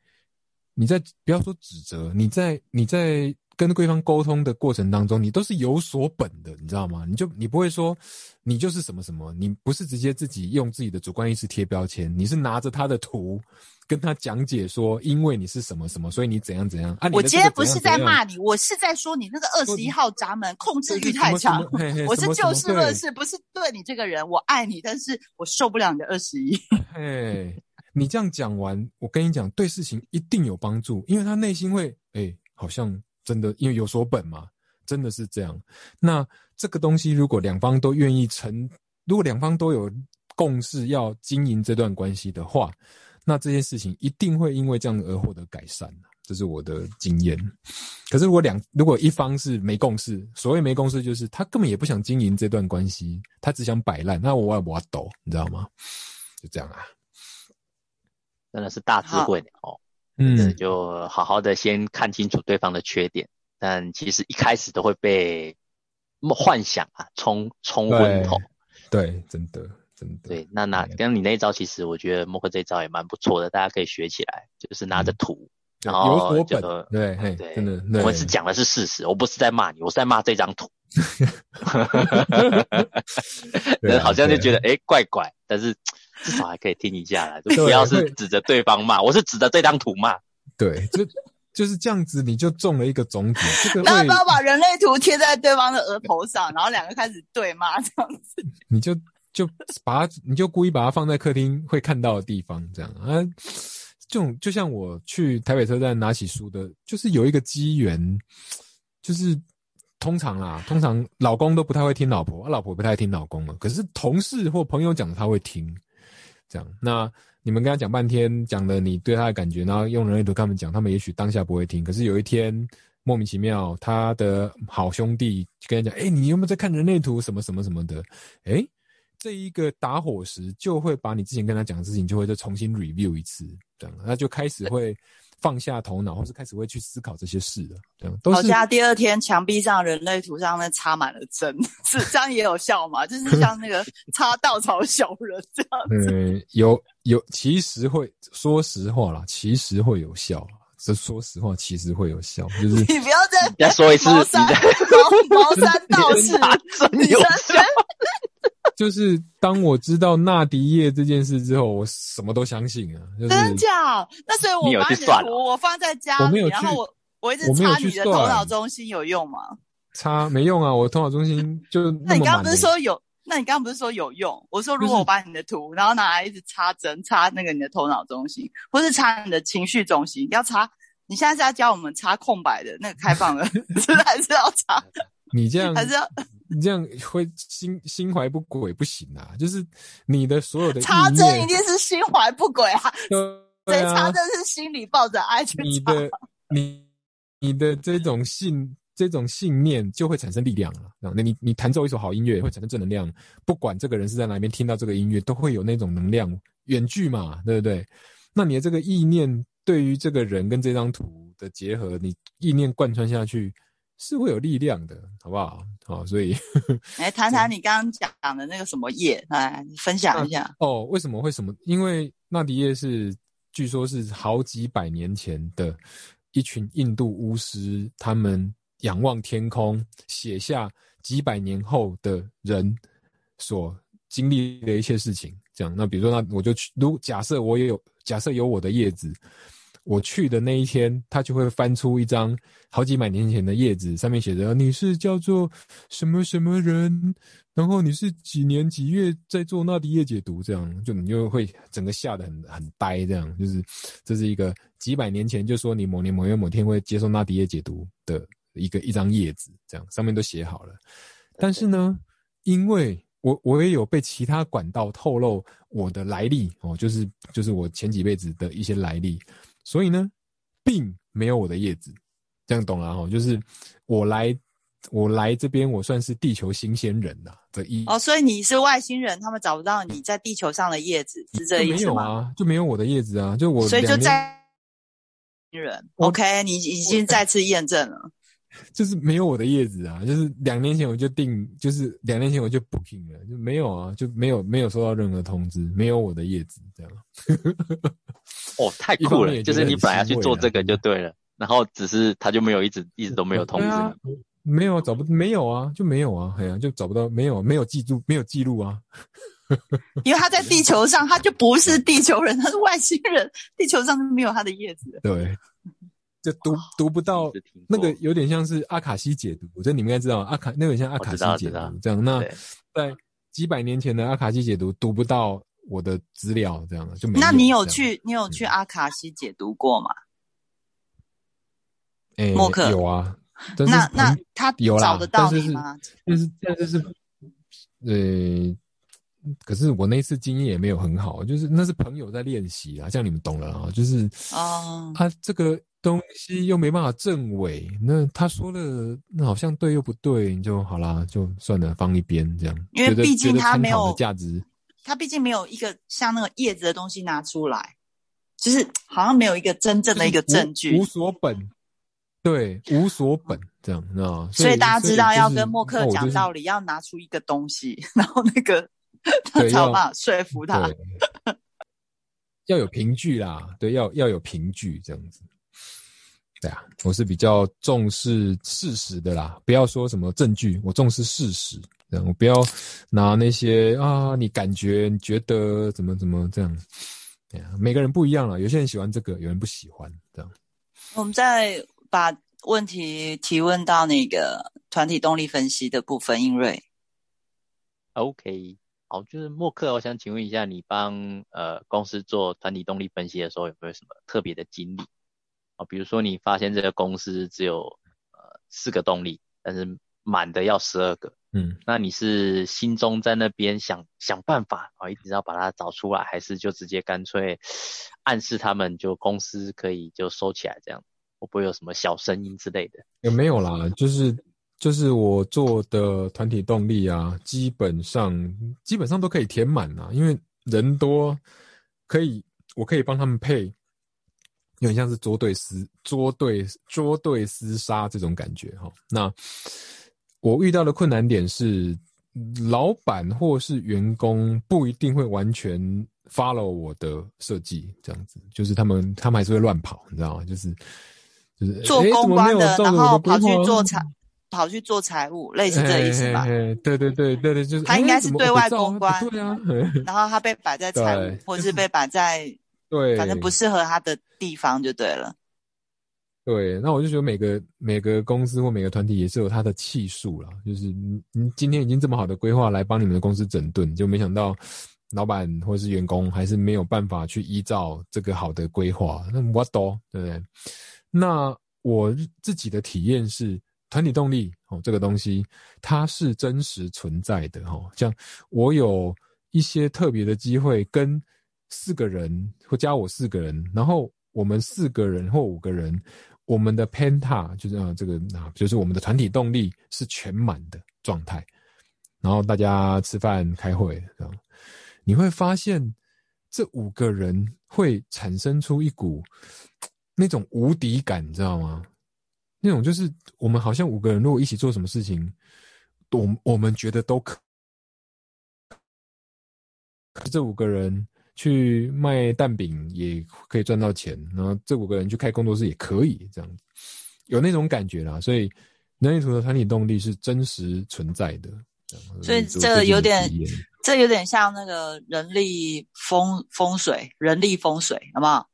Speaker 2: 你在不要说指责，你在你在跟对方沟通的过程当中，你都是有所本的，你知道吗？你就你不会说你就是什么什么，你不是直接自己用自己的主观意识贴标签，你是拿着他的图跟他讲解说，因为你是什么什么，所以你怎样怎样啊。
Speaker 3: 我今天不是在骂你，我是在说你那个二十一号闸门控制欲太强。我是就事论事，不是对你这个人，我爱你，但是我受不了你的二十一。
Speaker 2: 哎，你这样讲完，我跟你讲，对事情一定有帮助，因为他内心会，哎，好像真的，因为有所本嘛，真的是这样。那这个东西，如果两方都愿意成，如果两方都有共识要经营这段关系的话，那这件事情一定会因为这样而获得改善这是我的经验。可是如果两如果一方是没共识，所谓没共识，就是他根本也不想经营这段关系，他只想摆烂，那我我要抖，你知道吗？就这样啊。
Speaker 1: 真的是大智慧哦。
Speaker 2: 嗯，
Speaker 1: 就好好的先看清楚对方的缺点，但其实一开始都会被幻想啊冲冲昏头。
Speaker 2: 对，真的真的。
Speaker 1: 对，那那跟你那一招，其实我觉得默克这一招也蛮不错的，大家可以学起来，就是拿着图，然后
Speaker 2: 有所本。对，
Speaker 1: 对，
Speaker 2: 真的。
Speaker 1: 我们是讲的是事实，我不是在骂你，我是在骂这张图。人 好像就觉得哎怪怪，但是。至少还可以听一下啦，就不要是指着对方骂，我是指着这张图骂。
Speaker 2: 对，就就是这样子，你就种了一个种子。这个，
Speaker 3: 不要把人类图贴在对方的额头上，然后两个开始对骂这样子。
Speaker 2: 你就就把它，你就故意把它放在客厅会看到的地方，这样啊。这种就像我去台北车站拿起书的，就是有一个机缘，就是通常啦，通常老公都不太会听老婆，老婆不太听老公了，可是同事或朋友讲他会听。这样，那你们跟他讲半天，讲了你对他的感觉，然后用人类图跟他们讲，他们也许当下不会听，可是有一天莫名其妙，他的好兄弟跟他讲，哎，你有没有在看人类图？什么什么什么的？哎，这一个打火石就会把你之前跟他讲的事情，就会再重新 review 一次，这样，他就开始会放下头脑，或是开始会去思考这些事了。这样，都是。
Speaker 3: 好像第二天墙壁上人类图上面插满了针，是这样也有效吗？就是像那个 插稻草小人这样子。
Speaker 2: 嗯，有有，其实会说实话啦，其实会有效。这说实话，其实会有效。就是
Speaker 3: 你不要再
Speaker 1: 再说一次，
Speaker 3: 茅山茅茅山道士
Speaker 1: 真有效。
Speaker 2: 就是当我知道纳迪叶这件事之后，我什么都相信啊。就是、
Speaker 3: 真假？那所以我把你的图我放在家里，然后我我一直插你的头脑中心有用吗？
Speaker 2: 插没用啊！我头脑中心就
Speaker 3: 那你刚刚不是说有？那你刚刚不是说有用？我说如果我把你的图，然后拿来一直插针，插那个你的头脑中心，或是插你的情绪中心，要插。你现在是要教我们插空白的那个开放的，是还是要插？
Speaker 2: 你这样
Speaker 3: 还是要？
Speaker 2: 你这样会心心怀不轨不行啊！就是你的所有的
Speaker 3: 插针一定是心怀不轨啊！
Speaker 2: 对
Speaker 3: 啊，插针是心里抱着爱去
Speaker 2: 你的你你的这种信这种信念就会产生力量了。那你你弹奏一首好音乐会产生正能量，不管这个人是在哪边听到这个音乐，都会有那种能量远距嘛，对不对？那你的这个意念对于这个人跟这张图的结合，你意念贯穿下去。是会有力量的，好不好？好，所以
Speaker 3: 来 谈谈你刚刚讲的那个什么叶，来分享一下。
Speaker 2: 哦，为什么会什么？因为纳迪叶是据说是好几百年前的一群印度巫师，他们仰望天空，写下几百年后的人所经历的一些事情。这样，那比如说，那我就去，如假设我也有，假设有我的叶子。我去的那一天，他就会翻出一张好几百年前的叶子，上面写着你是叫做什么什么人，然后你是几年几月在做那迪叶解读，这样就你就会整个吓得很很呆，这样就是这是一个几百年前就说你某年某月某天会接受那迪叶解读的一个一张叶子，这样上面都写好了。但是呢，因为我我也有被其他管道透露我的来历哦，就是就是我前几辈子的一些来历。所以呢，并没有我的叶子，这样懂了哈。就是我来我来这边，我算是地球新鲜人呐的意
Speaker 3: 哦，所以你是外星人，他们找不到你在地球上的叶子，是这意思吗？
Speaker 2: 没有啊，就没有我的叶子啊，就我
Speaker 3: 所以就在人，OK，你已经再次验证了。
Speaker 2: 就是没有我的叶子啊，就是两年前我就订，就是两年前我就 booking 了，就没有啊，就没有没有收到任何通知，没有我的叶子这样。
Speaker 1: 哦，太酷了！就是你本来要去做这个就对了，然后只是他就没有一直一直都没有通知
Speaker 2: 啊。没有啊找不没有啊，就没有啊，哎呀、就找不到，没有没有记住，没有记录啊。
Speaker 3: 因为他在地球上，他就不是地球人，他是外星人，地球上就没有他的叶子。
Speaker 2: 对，就读读不到那个有点像是阿卡西解读，我觉得你们应该知道，阿卡那个很像阿卡西解读这样。那
Speaker 1: 对
Speaker 2: 在几百年前的阿卡西解读读不到我的资料，这样就没。
Speaker 3: 那你有？去，你有去阿卡西解读过吗？
Speaker 2: 哎
Speaker 3: 默克
Speaker 2: 有啊，
Speaker 3: 那那他
Speaker 2: 有
Speaker 3: 找得到你吗？
Speaker 2: 但是但是是，呃，可是我那次经验也没有很好，就是那是朋友在练习啊，这样你们懂了啊，就是
Speaker 3: 哦
Speaker 2: 他这个东西又没办法证伪，那他说的那好像对又不对，你就好啦，就算了，放一边这样，
Speaker 3: 因为毕竟他没有
Speaker 2: 价值，
Speaker 3: 他毕竟没有一个像那个叶子的东西拿出来，就是好像没有一个真正的一个证据
Speaker 2: 无。所本，对，无所本这样，那
Speaker 3: 所以大家知道要跟默
Speaker 2: 默
Speaker 3: 克讲道理，要拿出一个东西，然后那个 他才有办法说服他。
Speaker 2: 要有凭据啦，对，要要有凭据这样子。对啊，我是比较重视事实的啦，不要说什么证据，我重视事实。这样，我不要拿那些啊，你感觉你觉得怎么怎么这样。对啊，每个人不一样了，有些人喜欢这个，有人不喜欢这样。
Speaker 3: 我们再把问题提问到那个团体动力分析的部分，英瑞。
Speaker 1: OK，好，就是默克，我想请问一下，你帮呃公司做团体动力分析的时候，有没有什么特别的经历啊？比如说你发现这个公司只有呃四个动力，但是满的要十二个，
Speaker 2: 嗯，
Speaker 1: 那你是心中在那边想想办法啊，一直要把它找出来，还是就直接干脆暗示他们就公司可以就收起来这样？会不会有什么小声音之类的？
Speaker 2: 也没有啦，就是就是我做的团体动力啊，基本上基本上都可以填满啦，因为人多，可以我可以帮他们配，有点像是捉对厮捉对捉对厮杀这种感觉哈。那我遇到的困难点是，老板或是员工不一定会完全 follow 我的设计，这样子，就是他们他们还是会乱跑，你知道吗？就是就是
Speaker 3: 做公关的，然后跑去做财，跑去做财务，类似这意思吧
Speaker 2: 对对对对对，就是
Speaker 3: 他应该是对外公关
Speaker 2: 对啊，
Speaker 3: 然后他被摆在财务，或者是被摆在
Speaker 2: 对，
Speaker 3: 反正不适合他的地方就对了。
Speaker 2: 对，那我就觉得每个每个公司或每个团体也是有它的气数啦，就是你你今天已经这么好的规划来帮你们的公司整顿，就没想到老板或是员工还是没有办法去依照这个好的规划，那我懂，对不对？那我自己的体验是，团体动力哦，这个东西它是真实存在的哈、哦。像我有一些特别的机会，跟四个人或加我四个人，然后我们四个人或五个人，我们的 penta 就是啊这个啊，就是我们的团体动力是全满的状态，然后大家吃饭开会这样，你会发现这五个人会产生出一股那种无敌感，你知道吗？那种就是我们好像五个人如果一起做什么事情，我我们觉得都可，这五个人去卖蛋饼也可以赚到钱，然后这五个人去开工作室也可以这样子，有那种感觉啦。所以人类图的团体动力是真实存在的。
Speaker 3: 所以这有点这有点像那个人力风风水，人力风水，好不好？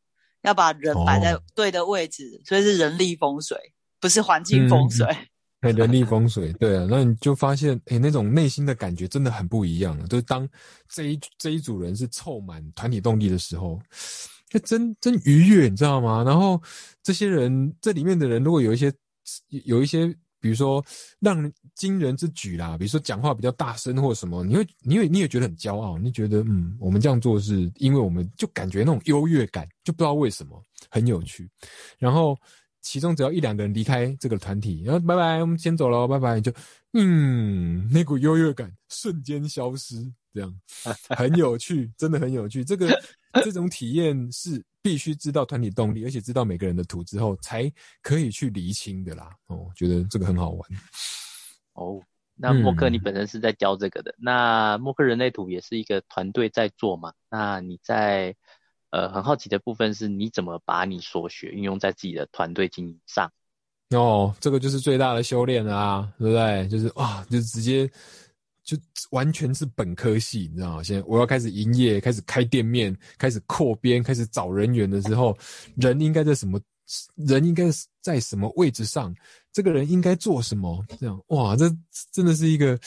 Speaker 3: 要把人摆在
Speaker 2: 哦
Speaker 3: 对的位置，所以是人力风水，不是环境风水。
Speaker 2: 哎，人力风水，对啊，那你就发现，哎，那种内心的感觉真的很不一样。就是当这一这一组人是凑满团体动力的时候，那真真愉悦，你知道吗？然后这些人，这里面的人，如果有一些有一些，比如说让人惊人之举啦，比如说讲话比较大声或什么，你会，你会，你也觉得很骄傲，你觉得，嗯，我们这样做是因为我们就感觉那种优越感，就不知道为什么很有趣，然后。其中只要一两个人离开这个团体，然后拜拜，我们先走了，拜拜，就嗯，那股优越感瞬间消失，这样很有趣，真的很有趣。这个 这种体验是必须知道团体动力，而且知道每个人的图之后，才可以去厘清的啦。哦，觉得这个很好玩。
Speaker 1: 哦，那默克你本身是在教这个的，那默克人类图也是一个团队在做嘛？那你在呃很好奇的部分是，你怎么把你所学运用在自己的团队经营上？
Speaker 2: 哦，这个就是最大的修炼啊，对不对？就是哇，就直接就完全是本科系，你知道吗？现在我要开始营业，开始开店面，开始扩编，开始找人员的时候，人应该在什么？人应该在什么位置上？这个人应该做什么？这样哇，这真的是一个，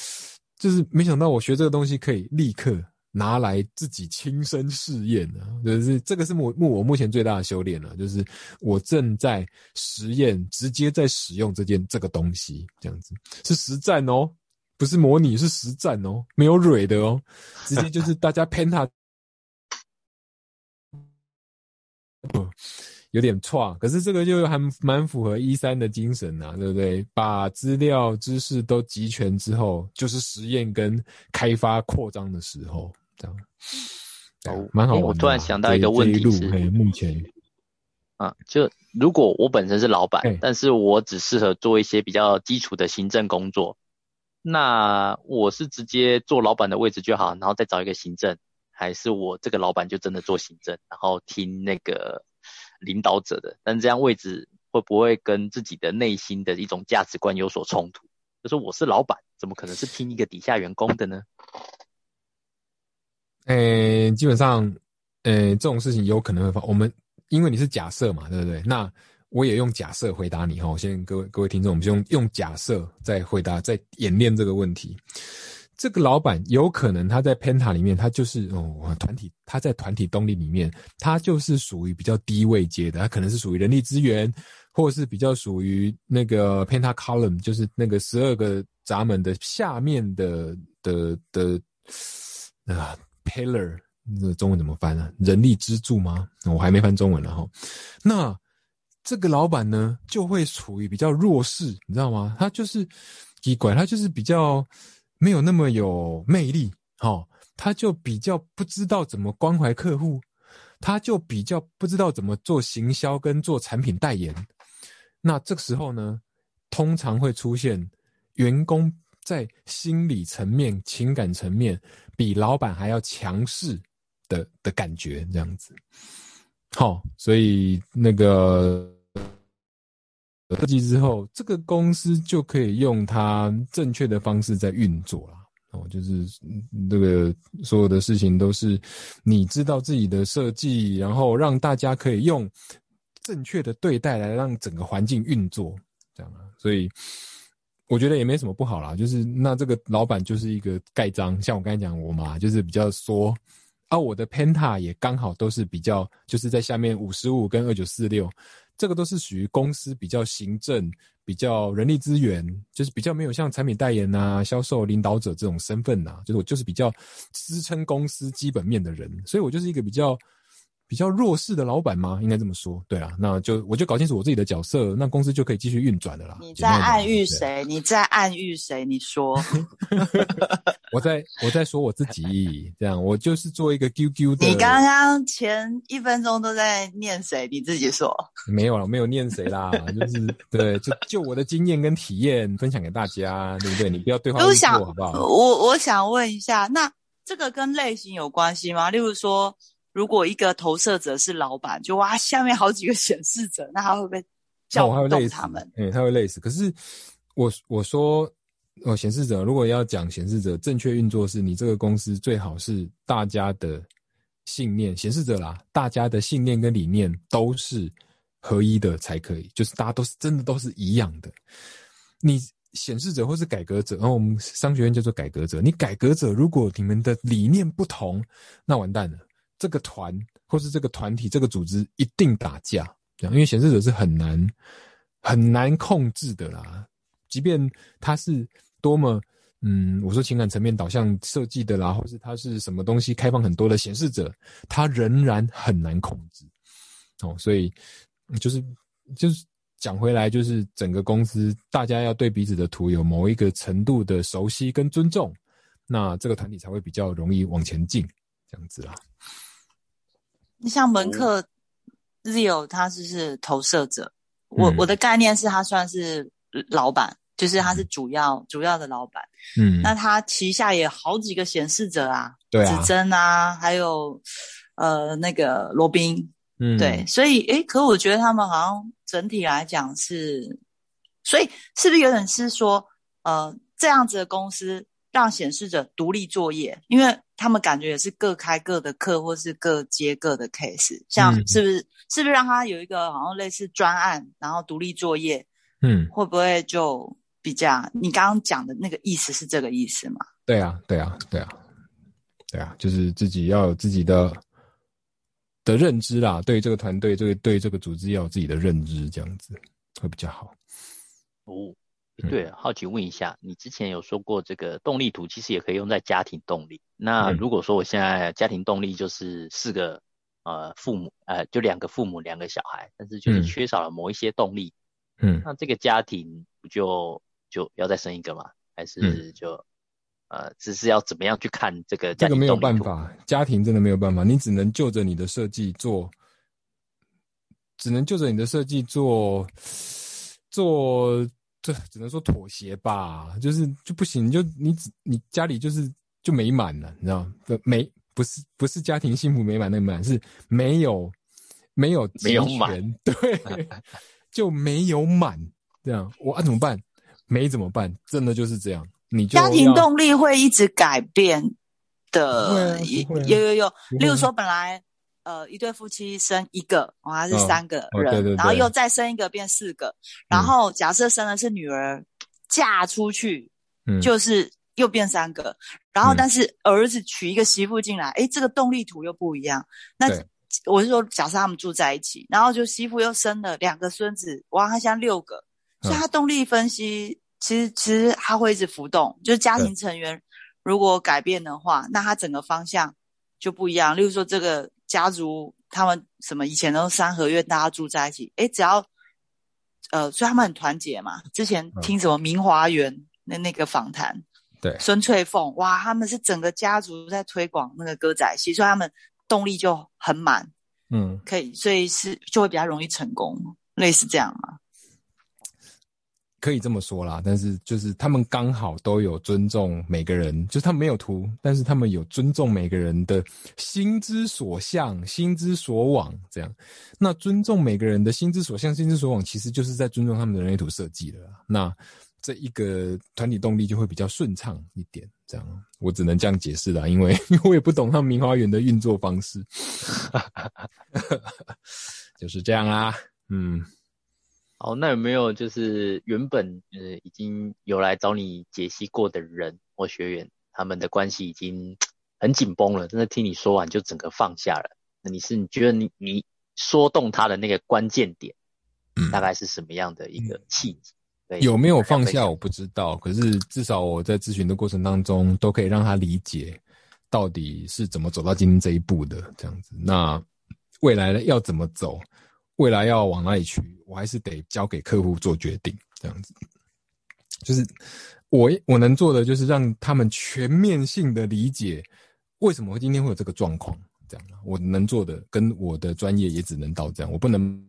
Speaker 2: 就是没想到我学这个东西可以立刻拿来自己亲身试验啊！就是这个是目目我目前最大的修炼了，就是我正在实验，直接在使用这件这个东西，这样子是实战哦，不是模拟，是实战哦，没有蕊的哦，直接就是大家喷它。有点错，可是这个就还蛮符合一三的精神呐，对不对？把资料知识都集全之后，就是实验跟开发扩张的时候，这样。哦，蛮好玩。
Speaker 1: 我突然想到一个问题是，
Speaker 2: 目前
Speaker 1: 啊，就如果我本身是老板，但是我只适合做一些比较基础的行政工作，那我是直接做老板的位置就好，然后再找一个行政，还是我这个老板就真的做行政，然后听那个。领导者的，但这样位置会不会跟自己的内心的一种价值观有所冲突？就是我是老板，怎么可能是听一个底下员工的呢？
Speaker 2: 诶，基本上，诶，这种事情有可能会发。我们因为你是假设嘛，对不对？那我也用假设回答你哈。先各位各位听众，我们先用用假设再回答，再演练这个问题。这个老板有可能他在 Penta 里面，他就是哦团体，他在团体动力里面，他就是属于比较低位阶的，他可能是属于人力资源，或是比较属于那个 Penta Column，就是那个十二个闸门的下面的的的啊 Pillar，那中文怎么翻呢？人力支柱吗？我还没翻中文呢哈。那这个老板呢，就会处于比较弱势，你知道吗？他就是奇怪，他就是比较。没有那么有魅力，哦，他就比较不知道怎么关怀客户，他就比较不知道怎么做行销跟做产品代言。那这个时候呢，通常会出现员工在心理层面、情感层面比老板还要强势的的感觉，这样子。好，所以那个。设计之后，这个公司就可以用它正确的方式在运作了。哦，就是这个所有的事情都是你知道自己的设计，然后让大家可以用正确的对待来让整个环境运作，这样啊。所以我觉得也没什么不好啦。就是那这个老板就是一个盖章，像我刚才讲我嘛，就是比较说啊，我的 Penta 也刚好都是比较就是在下面五十五跟二九四六。这个都是属于公司比较行政、比较人力资源，就是比较没有像产品代言啊、销售领导者这种身份呐，就是我就是比较支撑公司基本面的人，所以我就是一个比较。比较弱势的老板吗？应该这么说，对啊，那就我就搞清楚我自己的角色，那公司就可以继续运转的啦。
Speaker 3: 你在暗喻谁？你在暗喻谁？你说，
Speaker 2: 我在我在说我自己，这样我就是做一个 QQ 的。
Speaker 3: 你刚刚前一分钟都在念谁？你自己说。
Speaker 2: 没有了，没有念谁啦，就是对，就就我的经验跟体验分享给大家，对不对？你不要对话误
Speaker 3: 想
Speaker 2: 好不好？
Speaker 3: 我我想问一下，那这个跟类型有关系吗？例如说。如果一个投射者是老板，就哇，下面好几个显示者，那他会不会叫动他们？
Speaker 2: 哎，他会累死。可是我我说，哦，显示者如果要讲显示者正确运作，是你这个公司最好是大家的信念，显示者啦，大家的信念跟理念都是合一的才可以，就是大家都是真的都是一样的。你显示者或是改革者，然后我们商学院叫做改革者，你改革者如果你们的理念不同，那完蛋了。这个团或是这个团体、这个组织一定打架，因为显示者是很难很难控制的啦。即便他是多么嗯，我说情感层面导向设计的啦，或是他是什么东西开放很多的显示者，他仍然很难控制。哦，所以就是就是讲回来，就是整个公司大家要对彼此的图有某一个程度的熟悉跟尊重，那这个团体才会比较容易往前进，这样子啦。
Speaker 3: 你像门客 Zio，他就是投射者，我我的概念是他算是老板，就是他是主要主要的老板。
Speaker 2: 嗯，
Speaker 3: 那他旗下也好几个显示者啊，
Speaker 2: 对啊。
Speaker 3: 子珍啊，还有呃那个罗宾，
Speaker 2: 嗯，
Speaker 3: 对，所以诶，可我觉得他们好像整体来讲是，所以是不是有点是说，呃，这样子的公司让显示者独立作业，因为他们感觉也是各开各的课，或是各接各的 case，像
Speaker 2: 嗯
Speaker 3: 是不是、是不是让他有一个好像类似专案，然后独立作业，
Speaker 2: 嗯，
Speaker 3: 会不会就比较你刚刚讲的那个意思是这个意思吗？
Speaker 2: 对啊，对啊，对啊，对啊，就是自己要有自己的的认知啦，对这个团队，这个对这个组织要有自己的认知，这样子会比较好。
Speaker 1: 哦，
Speaker 2: 嗯
Speaker 1: 对，好奇问一下，你之前有说过这个动力图其实也可以用在家庭动力。那
Speaker 2: 嗯
Speaker 1: 如果说我现在家庭动力就是四个呃父母呃就两个父母两个小孩，但是就是
Speaker 2: 嗯
Speaker 1: 缺少了某一些动力，
Speaker 2: 嗯，
Speaker 1: 那这个家庭不就就要再生一个吗？还是就、呃只是要怎么样去看这个家庭
Speaker 2: 这个没有？办法，家庭真的没有办法，你只能就着你的设计做，只能就着你的设计做做，这只能说妥协吧，就是就不行，就你只你家里就是就美满了，你知道没不是不是家庭幸福美满那个满，是没有没有
Speaker 1: 没有满，
Speaker 2: 对，就没有满，这样我啊怎么办？没怎么办？真的就是这样，你就
Speaker 3: 家庭动力会一直改变的，有有有。
Speaker 2: 啊
Speaker 3: 例如说，本来呃一对夫妻生一个，哦，还是
Speaker 2: 嗯
Speaker 3: 三个
Speaker 2: 哦
Speaker 3: 人，
Speaker 2: 对对对
Speaker 3: 然后又再生一个变四个，然后假设生的是女儿，嫁出去
Speaker 2: 嗯。
Speaker 3: 就是又变三个，然后
Speaker 2: 嗯。
Speaker 3: 但是儿子娶一个媳妇进来，诶，这个动力图又不一样。那我是说，假设他们住在一起，然后就媳妇又生了两个孙子，哇，他现在六个，所以
Speaker 2: 嗯
Speaker 3: 他动力分析其实其实他会一直浮动，就是家庭成员如果改变的话，那他整个方向就不一样。例如说，这个家族他们什么以前都是三合院，大家住在一起，诶，只要呃，所以他们很团结嘛。之前听什么明华园那那个访谈，
Speaker 2: 对
Speaker 3: 孙翠凤，哇，他们是整个家族在推广那个歌仔戏，所以他们动力就很满，
Speaker 2: 嗯。
Speaker 3: 可以，所以是就会比较容易成功，类似这样嘛。
Speaker 2: 可以这么说啦，但是就是他们刚好都有尊重每个人，就是他们没有图，但是他们有尊重每个人的心之所向、心之所往，这样。那尊重每个人的心之所向、心之所往，其实就是在尊重他们的人类图设计了。那这一个团体动力就会比较顺畅一点，这样。我只能这样解释啦，因为我也不懂他们明花园的运作方式，就是这样啦。嗯。
Speaker 1: 好，那有没有就是原本呃已经有来找你解析过的人或学员，他们的关系已经 很紧绷了，真的听你说完就整个放下了。那你是你觉得你你说动他的那个关键点，
Speaker 2: 嗯
Speaker 1: 大概是什么样的一个契机？对，
Speaker 2: 有没有放下我不知道，可是至少我在咨询的过程当中，都可以让他理解到底是怎么走到今天这一步的这样子。那未来要怎么走，未来要往哪里去，我还是得交给客户做决定。这样子，就是我我能做的就是让他们全面性的理解为什么会今天会有这个状况。这样，我能做的跟我的专业也只能到这样，我不能。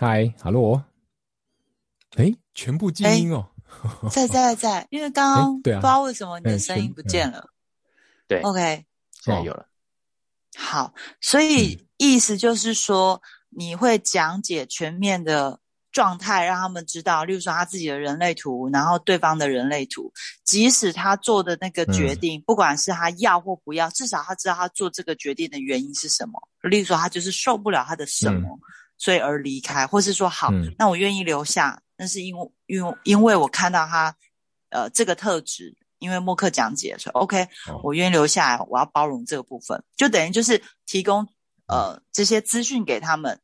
Speaker 2: 嗨，哈喽，哎，全部静音哦。
Speaker 3: 在在在，因为刚刚
Speaker 2: 对啊。
Speaker 3: 不知道为什么你的
Speaker 2: 嗯
Speaker 3: 声音不见了。
Speaker 1: 对。
Speaker 3: OK，
Speaker 1: 现在有了，
Speaker 3: 好，所以意思就是说，你会讲解全面的状态，让他们知道，例如说他自己的人类图，然后对方的人类图，即使他做的那个决定，不管是他要或不要，至少他知道他做这个决定的原因是什么。例如说，他就是受不了他的什么，所以而离开，或是说，好，
Speaker 2: 嗯。
Speaker 3: 那我愿意留下，那是因为因为因为我看到他，呃，这个特质。因为默克讲解说，OK，、
Speaker 2: 哦。
Speaker 3: 我愿意留下来，我要包容这个部分，就等于就是提供呃这些资讯给他们，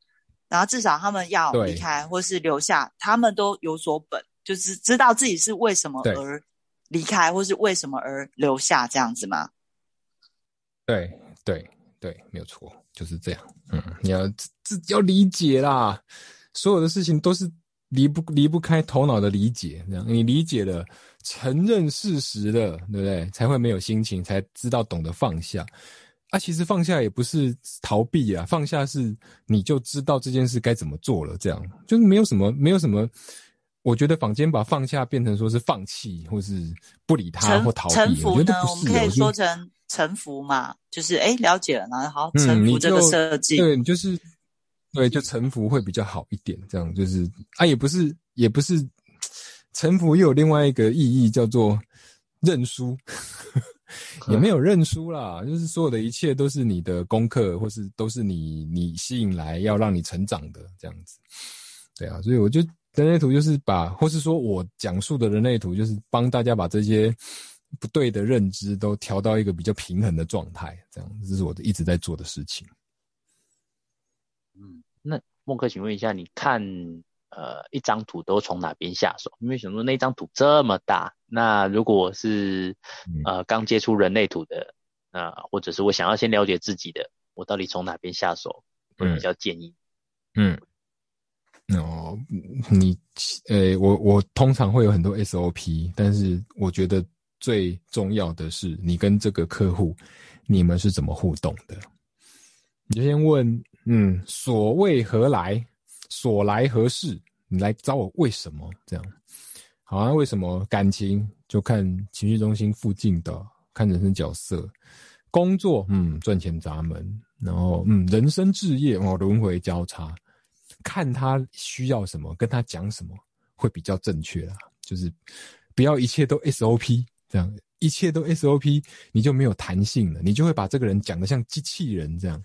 Speaker 3: 然后至少他们要离开或是留下，他们都有所本，就是知道自己是为什么而离开，或是为什么而留下这样子吗？
Speaker 2: 对对对，没有错，就是这样。嗯，你要自己要理解啦，所有的事情都是离不离不开头脑的理解。这样你理解了，承认事实了，对不对？才会没有心情，才知道懂得放下。啊，其实放下也不是逃避啊，放下是你就知道这件事该怎么做了。这样就是没有什么，没有什么。我觉得坊间把放下变成说是放弃，或是不理他或逃避，我觉得不是。我
Speaker 3: 们可以说成。臣服嘛，就是哎，了解了，然后好臣服这个设计，
Speaker 2: 对，就是对，就臣服会比较好一点。这样就是啊，也不是，也不是臣服，又有另外一个意义叫做认输，也没有认输啦，就是所有的一切都是你的功课，或是都是你你吸引来要让你成长的这样子。对啊，所以我就人类图就是把，或是说我讲述的人类图就是帮大家把这些。不对的认知都调到一个比较平衡的状态，这样这是我的一直在做的事情。
Speaker 1: 嗯，那孟克，请问一下，你看呃一张图都从哪边下手？因为想说那张图这么大，那如果是呃刚接触人类图的，那或者是我想要先了解自己的，我到底从哪边下手会比较建议？
Speaker 2: 嗯，哦，你呃我我通常会有很多 SOP，但是我觉得。最重要的是，你跟这个客户，你们是怎么互动的？你就先问，嗯，所谓何来？所来何事？你来找我为什么？这样，好啊？为什么？感情就看情绪中心附近的，看人生角色，工作，嗯，赚钱闸门，然后，嗯，人生置业，哦，轮回交叉，看他需要什么，跟他讲什么会比较正确啦。就是不要一切都 SOP。这样一切都 SOP，你就没有弹性了，你就会把这个人讲的像机器人这样，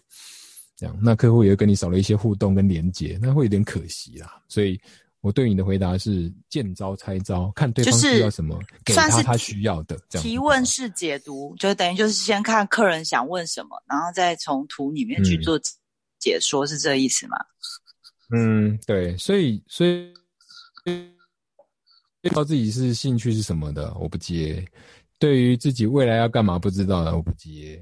Speaker 2: 这样那客户也会跟你少了一些互动跟连接，那会有点可惜啦。所以我对你的回答是见招拆招，看对方需要什么，给他他需要的。这样
Speaker 3: 提问式解读，就等于就是先看客人想问什么，然后再从图里面去做解说，是这意思吗？
Speaker 2: 嗯，对，所以所以。知道自己是兴趣是什么的，我不接；对于自己未来要干嘛不知道的，我不接；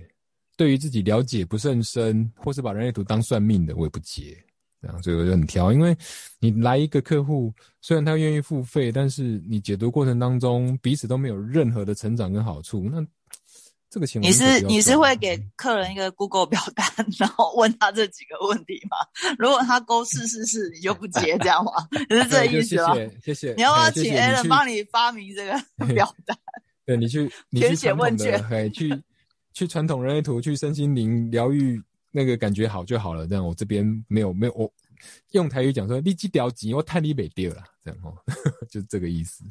Speaker 2: 对于自己了解不甚深，或是把人类图当算命的，我也不接。这样，所以我就很挑，因为你来一个客户，虽然他愿意付费，但是你解读过程当中彼此都没有任何的成长跟好处，那。这个情况
Speaker 3: 你是你是会给客人一个 Google 表单，然后问他这几个问题吗？如果他勾是是是，你就不接这样吗？是这意思吗？
Speaker 2: 谢谢谢谢。
Speaker 3: 你要不要请 Alan 帮你发明这个 表单？
Speaker 2: 对你去填写问卷，哎，去去传统人类图，去身心灵疗愈，那个感觉好就好了。这样我这边没有没有，我用台语讲说，立即调集，我太你北掉了，这样哦，就这个意思。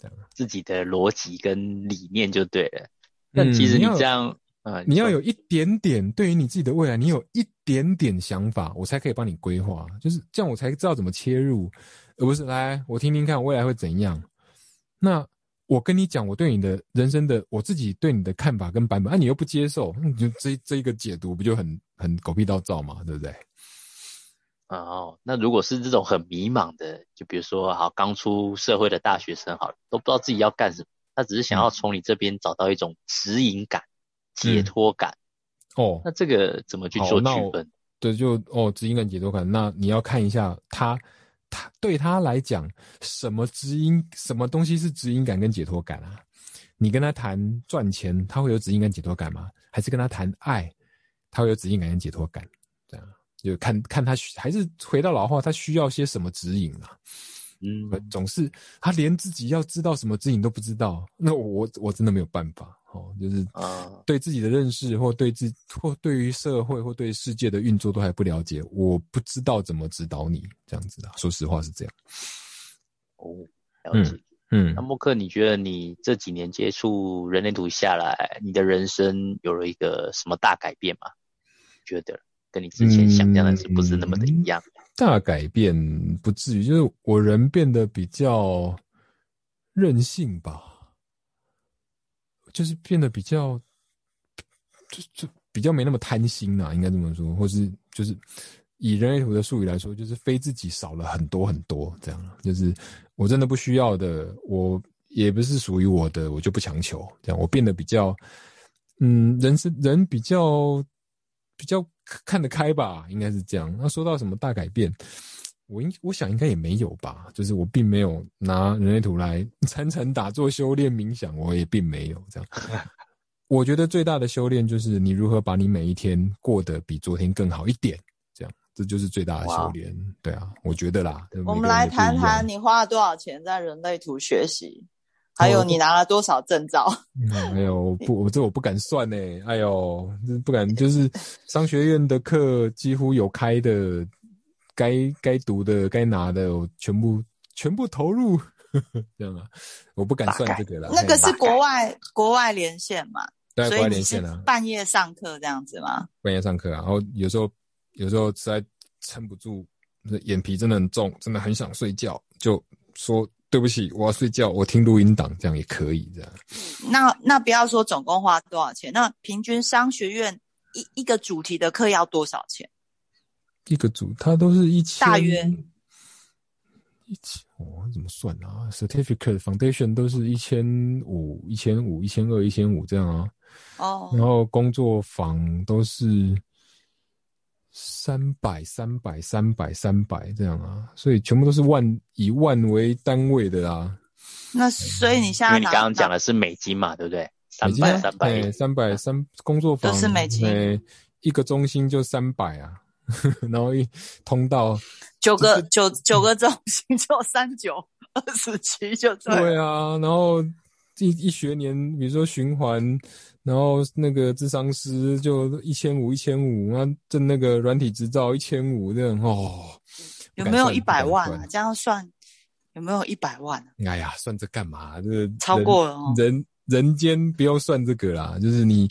Speaker 1: 这样自己的逻辑跟理念就对了。但其实你这样，呃，
Speaker 2: 你要有一点点对于你自己的未来，你有一点点想法，我才可以帮你规划，就是这样，我才知道怎么切入，而不是来我听听看未来会怎样。那我跟你讲，我对你的人生的我自己对你的看法跟版本，啊，你又不接受，你就这这一个解读不就很很狗屁倒灶嘛，对不对？
Speaker 1: 哦，那如果是这种很迷茫的，就比如说好刚出社会的大学生，好都不知道自己要干什么。他只是想要从你这边找到一种指引感、解脱感。
Speaker 2: 哦，
Speaker 1: 那这个怎么去做区分？
Speaker 2: 对，就哦，指引感、解脱感。那你要看一下他，他对他来讲，什么指引，什么东西是指引感跟解脱感啊？你跟他谈赚钱，他会有指引感、解脱感吗？还是跟他谈爱，他会有指引感跟解脱感？这样就看看他还是回到老话，他需要些什么指引啊？嗯，总是他连自己要知道什么自己都不知道，那我我真的没有办法哦，就是啊，对自己的认识或对自或对于社会或对世界的运作都还不了解，我不知道怎么指导你这样子的。说实话是这样。
Speaker 1: 哦，了解。嗯，那默克，你觉得你这几年接触人类图下来，你的人生有了一个什么大改变吗？觉得跟你之前想象的是不是那么的一样？
Speaker 2: 大改变不至于，就是我人变得比较任性吧，就是变得比较，就就比较没那么贪心啦，应该这么说，或是就是以人类图的术语来说，就是非自己少了很多很多，这样就是我真的不需要的，我也不是属于我的，我就不强求，这样。我变得比较，嗯，人是人比较比较看得开吧，应该是这样。那说到什么大改变，我应我想应该也没有吧，就是我并没有拿人类图来 参禅打坐修炼冥想，我也并没有这样。我觉得最大的修炼就是你如何把你每一天过得比昨天更好一点，这样这就是最大的修炼。对啊，我觉得啦。
Speaker 3: 我们来谈谈你花了多少钱在人类图学习，还有你拿了多少证照？
Speaker 2: 哎呦，不，我这我不敢算呢。哎呦，不敢，就是商学院的课几乎有开的，该该读的、该拿的，我全部全部投入。这样啊，我不敢算这个了。
Speaker 3: 那个是国外国外连线嘛？
Speaker 2: 对，国外连线啊，
Speaker 3: 半夜上课这样子吗？
Speaker 2: 半夜上课啊，然后有时候有时候实在撑不住，眼皮真的很重，真的很想睡觉，就说对不起，我要睡觉，我听录音档，这样也可以这样。
Speaker 3: 那那不要说总共花多少钱，那平均商学院一一个主题的课要多少钱？
Speaker 2: 一个主，它都是一千，
Speaker 3: 大约
Speaker 2: 一千。哦，怎么算啊？Certificate Foundation 都是一千五、一千五、一千二、一千五这样啊。
Speaker 3: 哦。
Speaker 2: 然后工作坊都是三百、三百、三百、三百这样啊，所以全部都是万以万为单位的啦。
Speaker 3: 那所以你现在，
Speaker 1: 因为你刚刚讲的是美金嘛，对不对？三
Speaker 2: 百、
Speaker 1: 三百、
Speaker 2: 三百、三工作坊
Speaker 3: 都是美金，
Speaker 2: 一个中心就三百啊。然后一通道
Speaker 3: 九个九九个中心就三九二十七就
Speaker 2: 对啊，然后一一学年，比如说循环，然后那个智商师就一千五一千五，那挣那个软体执照一千五这样哦，
Speaker 3: 有没有一百万啊？这样算有没有一百万？
Speaker 2: 哎呀，算这干嘛？这
Speaker 3: 超过了
Speaker 2: 人人间不要算这个啦，就是你。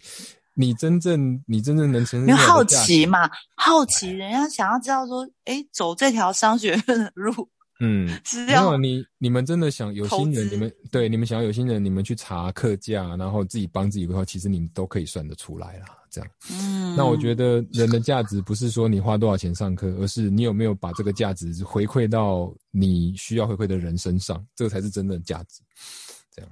Speaker 2: 你真正你真正能承受？
Speaker 3: 因为好奇嘛，好奇，人家想要知道说，哎，走这条商学院的路，
Speaker 2: 嗯，
Speaker 3: 是这样。
Speaker 2: 你你们真的想有心人，你们对你们想要有心人，你们去查课价，然后自己帮自己规划，其实你们都可以算得出来啦。这样，
Speaker 3: 嗯，
Speaker 2: 那我觉得人的价值不是说你花多少钱上课，而是你有没有把这个价值回馈到你需要回馈的人身上，这个才是真正的价值。这样，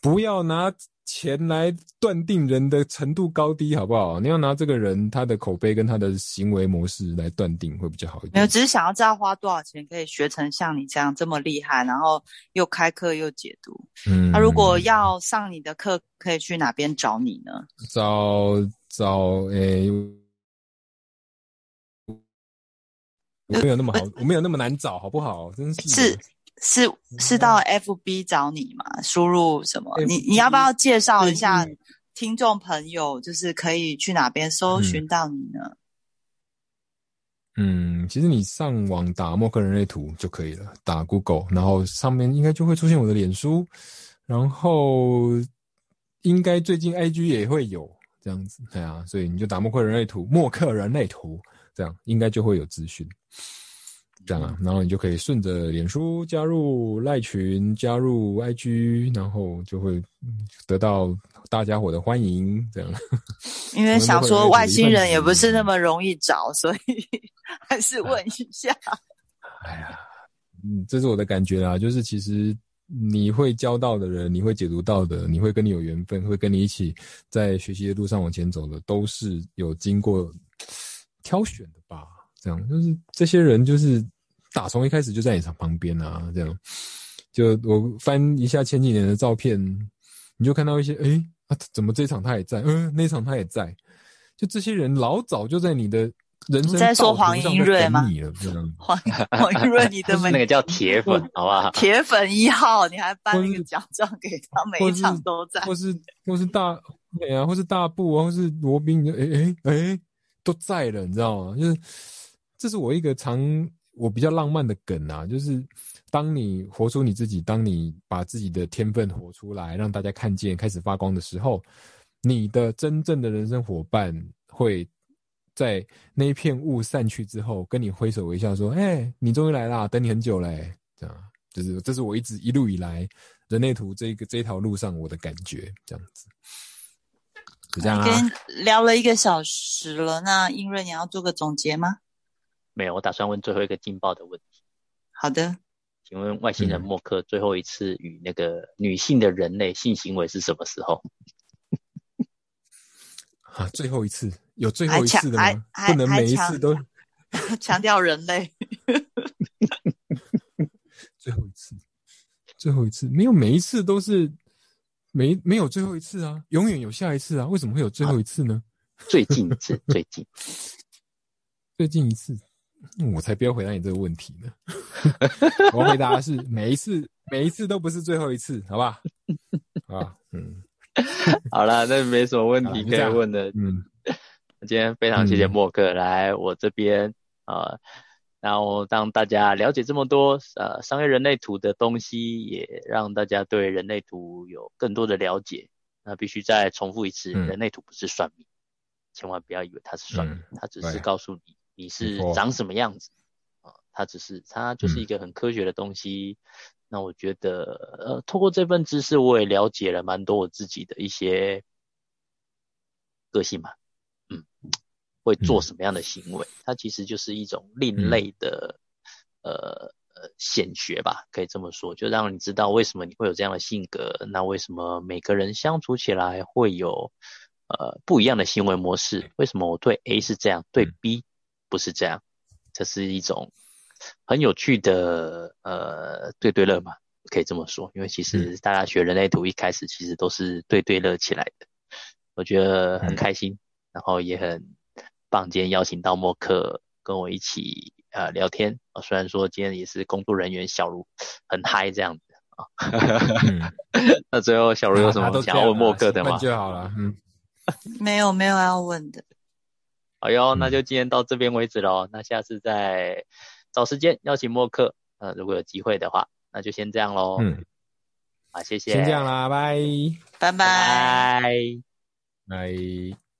Speaker 2: 不要拿。钱来断定人的程度高低，好不好？你要拿这个人他的口碑跟他的行为模式来断定，会比较好一点。
Speaker 3: 没有，只是想要知道花多少钱可以学成像你这样这么厉害，然后又开课又解读。
Speaker 2: 嗯，
Speaker 3: 那如果要上你的课，可以去哪边找你呢？
Speaker 2: 找找诶，我没有那么好，我没有那么难找，好不好？真是
Speaker 3: 是。是是到 F B 找你吗？输入什么？你你要不要介绍一下听众朋友，就是可以去哪边搜寻到你呢？
Speaker 2: 嗯，其实你上网打默克人类图就可以了，打 Google，然后上面应该就会出现我的脸书，然后应该最近 I G 也会有这样子，对啊，所以你就打默克人类图，默克人类图，这样应该就会有资讯。这样啊，然后你就可以顺着脸书加入赖群，加入 IG，然后就会得到大家伙的欢迎。这样，
Speaker 3: 因为想说外星人也不是那么容易找，所以 还是问一下。
Speaker 2: 哎呀，嗯，这是我的感觉啦，就是其实你会交到的人，你会解读到的，你会跟你有缘分，会跟你一起在学习的路上往前走的，都是有经过挑选的吧。这样就是这些人就是打从一开始就在你场旁边啊，这样就我翻一下前几年的照片，你就看到一些哎啊，怎么这场他也在，嗯，那场他也在，就这些人老早就在你的人生。
Speaker 3: 你在说黄英瑞吗？黄黄英瑞，你的
Speaker 1: 那个叫铁粉，好不好？
Speaker 3: 铁粉一号，你还颁那个奖状给他，每一场都在。
Speaker 2: 或是或是大美啊，或是大布啊，或是罗宾，哎哎哎，都在了，你知道吗？就是。这是我一个常我比较浪漫的梗啊，就是当你活出你自己，当你把自己的天分活出来，让大家看见，开始发光的时候，你的真正的人生伙伴会在那一片雾散去之后，跟你挥手微笑说：“哎，你终于来啦，等你很久嘞。”这样，就是这是我一直一路以来人类图这个这条路上我的感觉，这样子。就这样啊。
Speaker 3: 跟聊了一个小时了，那英瑞，你要做个总结吗？
Speaker 1: 没有，我打算问最后一个劲爆的问题。
Speaker 3: 好的，
Speaker 1: 请问外星人默克最后一次与那个女性的人类性行为是什么时候？
Speaker 2: 啊，最后一次有最后一次的
Speaker 3: 还
Speaker 2: 吗？不能每一次都
Speaker 3: 强调人类。
Speaker 2: 最后一次，最后一次没有每一次都是没没有最后一次啊，永远有下一次啊，为什么会有最后一次呢？
Speaker 1: 最近一次，最近
Speaker 2: 最近一次，嗯我才不要回答你这个问题呢。我回答的是每一次，每一次都不是最后一次，好吧？啊，嗯
Speaker 1: 好了，那没什么问题可以问的。
Speaker 2: 嗯
Speaker 1: 今天非常谢谢
Speaker 2: 嗯
Speaker 1: 默克来我这边啊、呃然后让大家了解这么多呃商业人类图的东西，也让大家对人类图有更多的了解。那必须再重复一次，
Speaker 2: 嗯
Speaker 1: 人类图不是算命，千万不要以为它是算命，它只是告诉你你是长什么样子啊、它只是它就是
Speaker 2: 嗯。
Speaker 1: 一个很科学的东西。那我觉得呃，通过这份知识，我也了解了蛮多我自己的一些个性嘛，嗯，会做
Speaker 2: 嗯。
Speaker 1: 什么样的行为，它其实就是一种另
Speaker 2: 嗯。
Speaker 1: 类的、呃呃显学吧，可以这么说，就让你知道为什么你会有这样的性格，那为什么每个人相处起来会有呃不一样的行为模式，为什么我对 A 是这样，对
Speaker 2: 嗯。
Speaker 1: B 不是这样，这是一种很有趣的呃对对乐嘛，可以这么说，因为其实大家学人类图一开始其实都是对对乐起来的，我觉得很
Speaker 2: 嗯。
Speaker 1: 开心，然后也很棒，今天邀请到默克跟我一起呃聊天。啊、虽然说今天也是工作人员小卢很嗨这样子啊，
Speaker 2: 嗯，
Speaker 1: 那最后小茹有什么想要问默克的吗？
Speaker 2: 就好了，嗯，
Speaker 3: 没有没有要问的，
Speaker 1: 好哟，
Speaker 2: 嗯
Speaker 1: 那就今天到这边为止喽。那下次再找时间邀请默克，呃，如果有机会的话，那就先这样喽。
Speaker 2: 嗯，
Speaker 1: 好，谢谢，
Speaker 2: 先这样啦，拜
Speaker 3: 拜拜。
Speaker 1: 拜拜。
Speaker 2: 拜。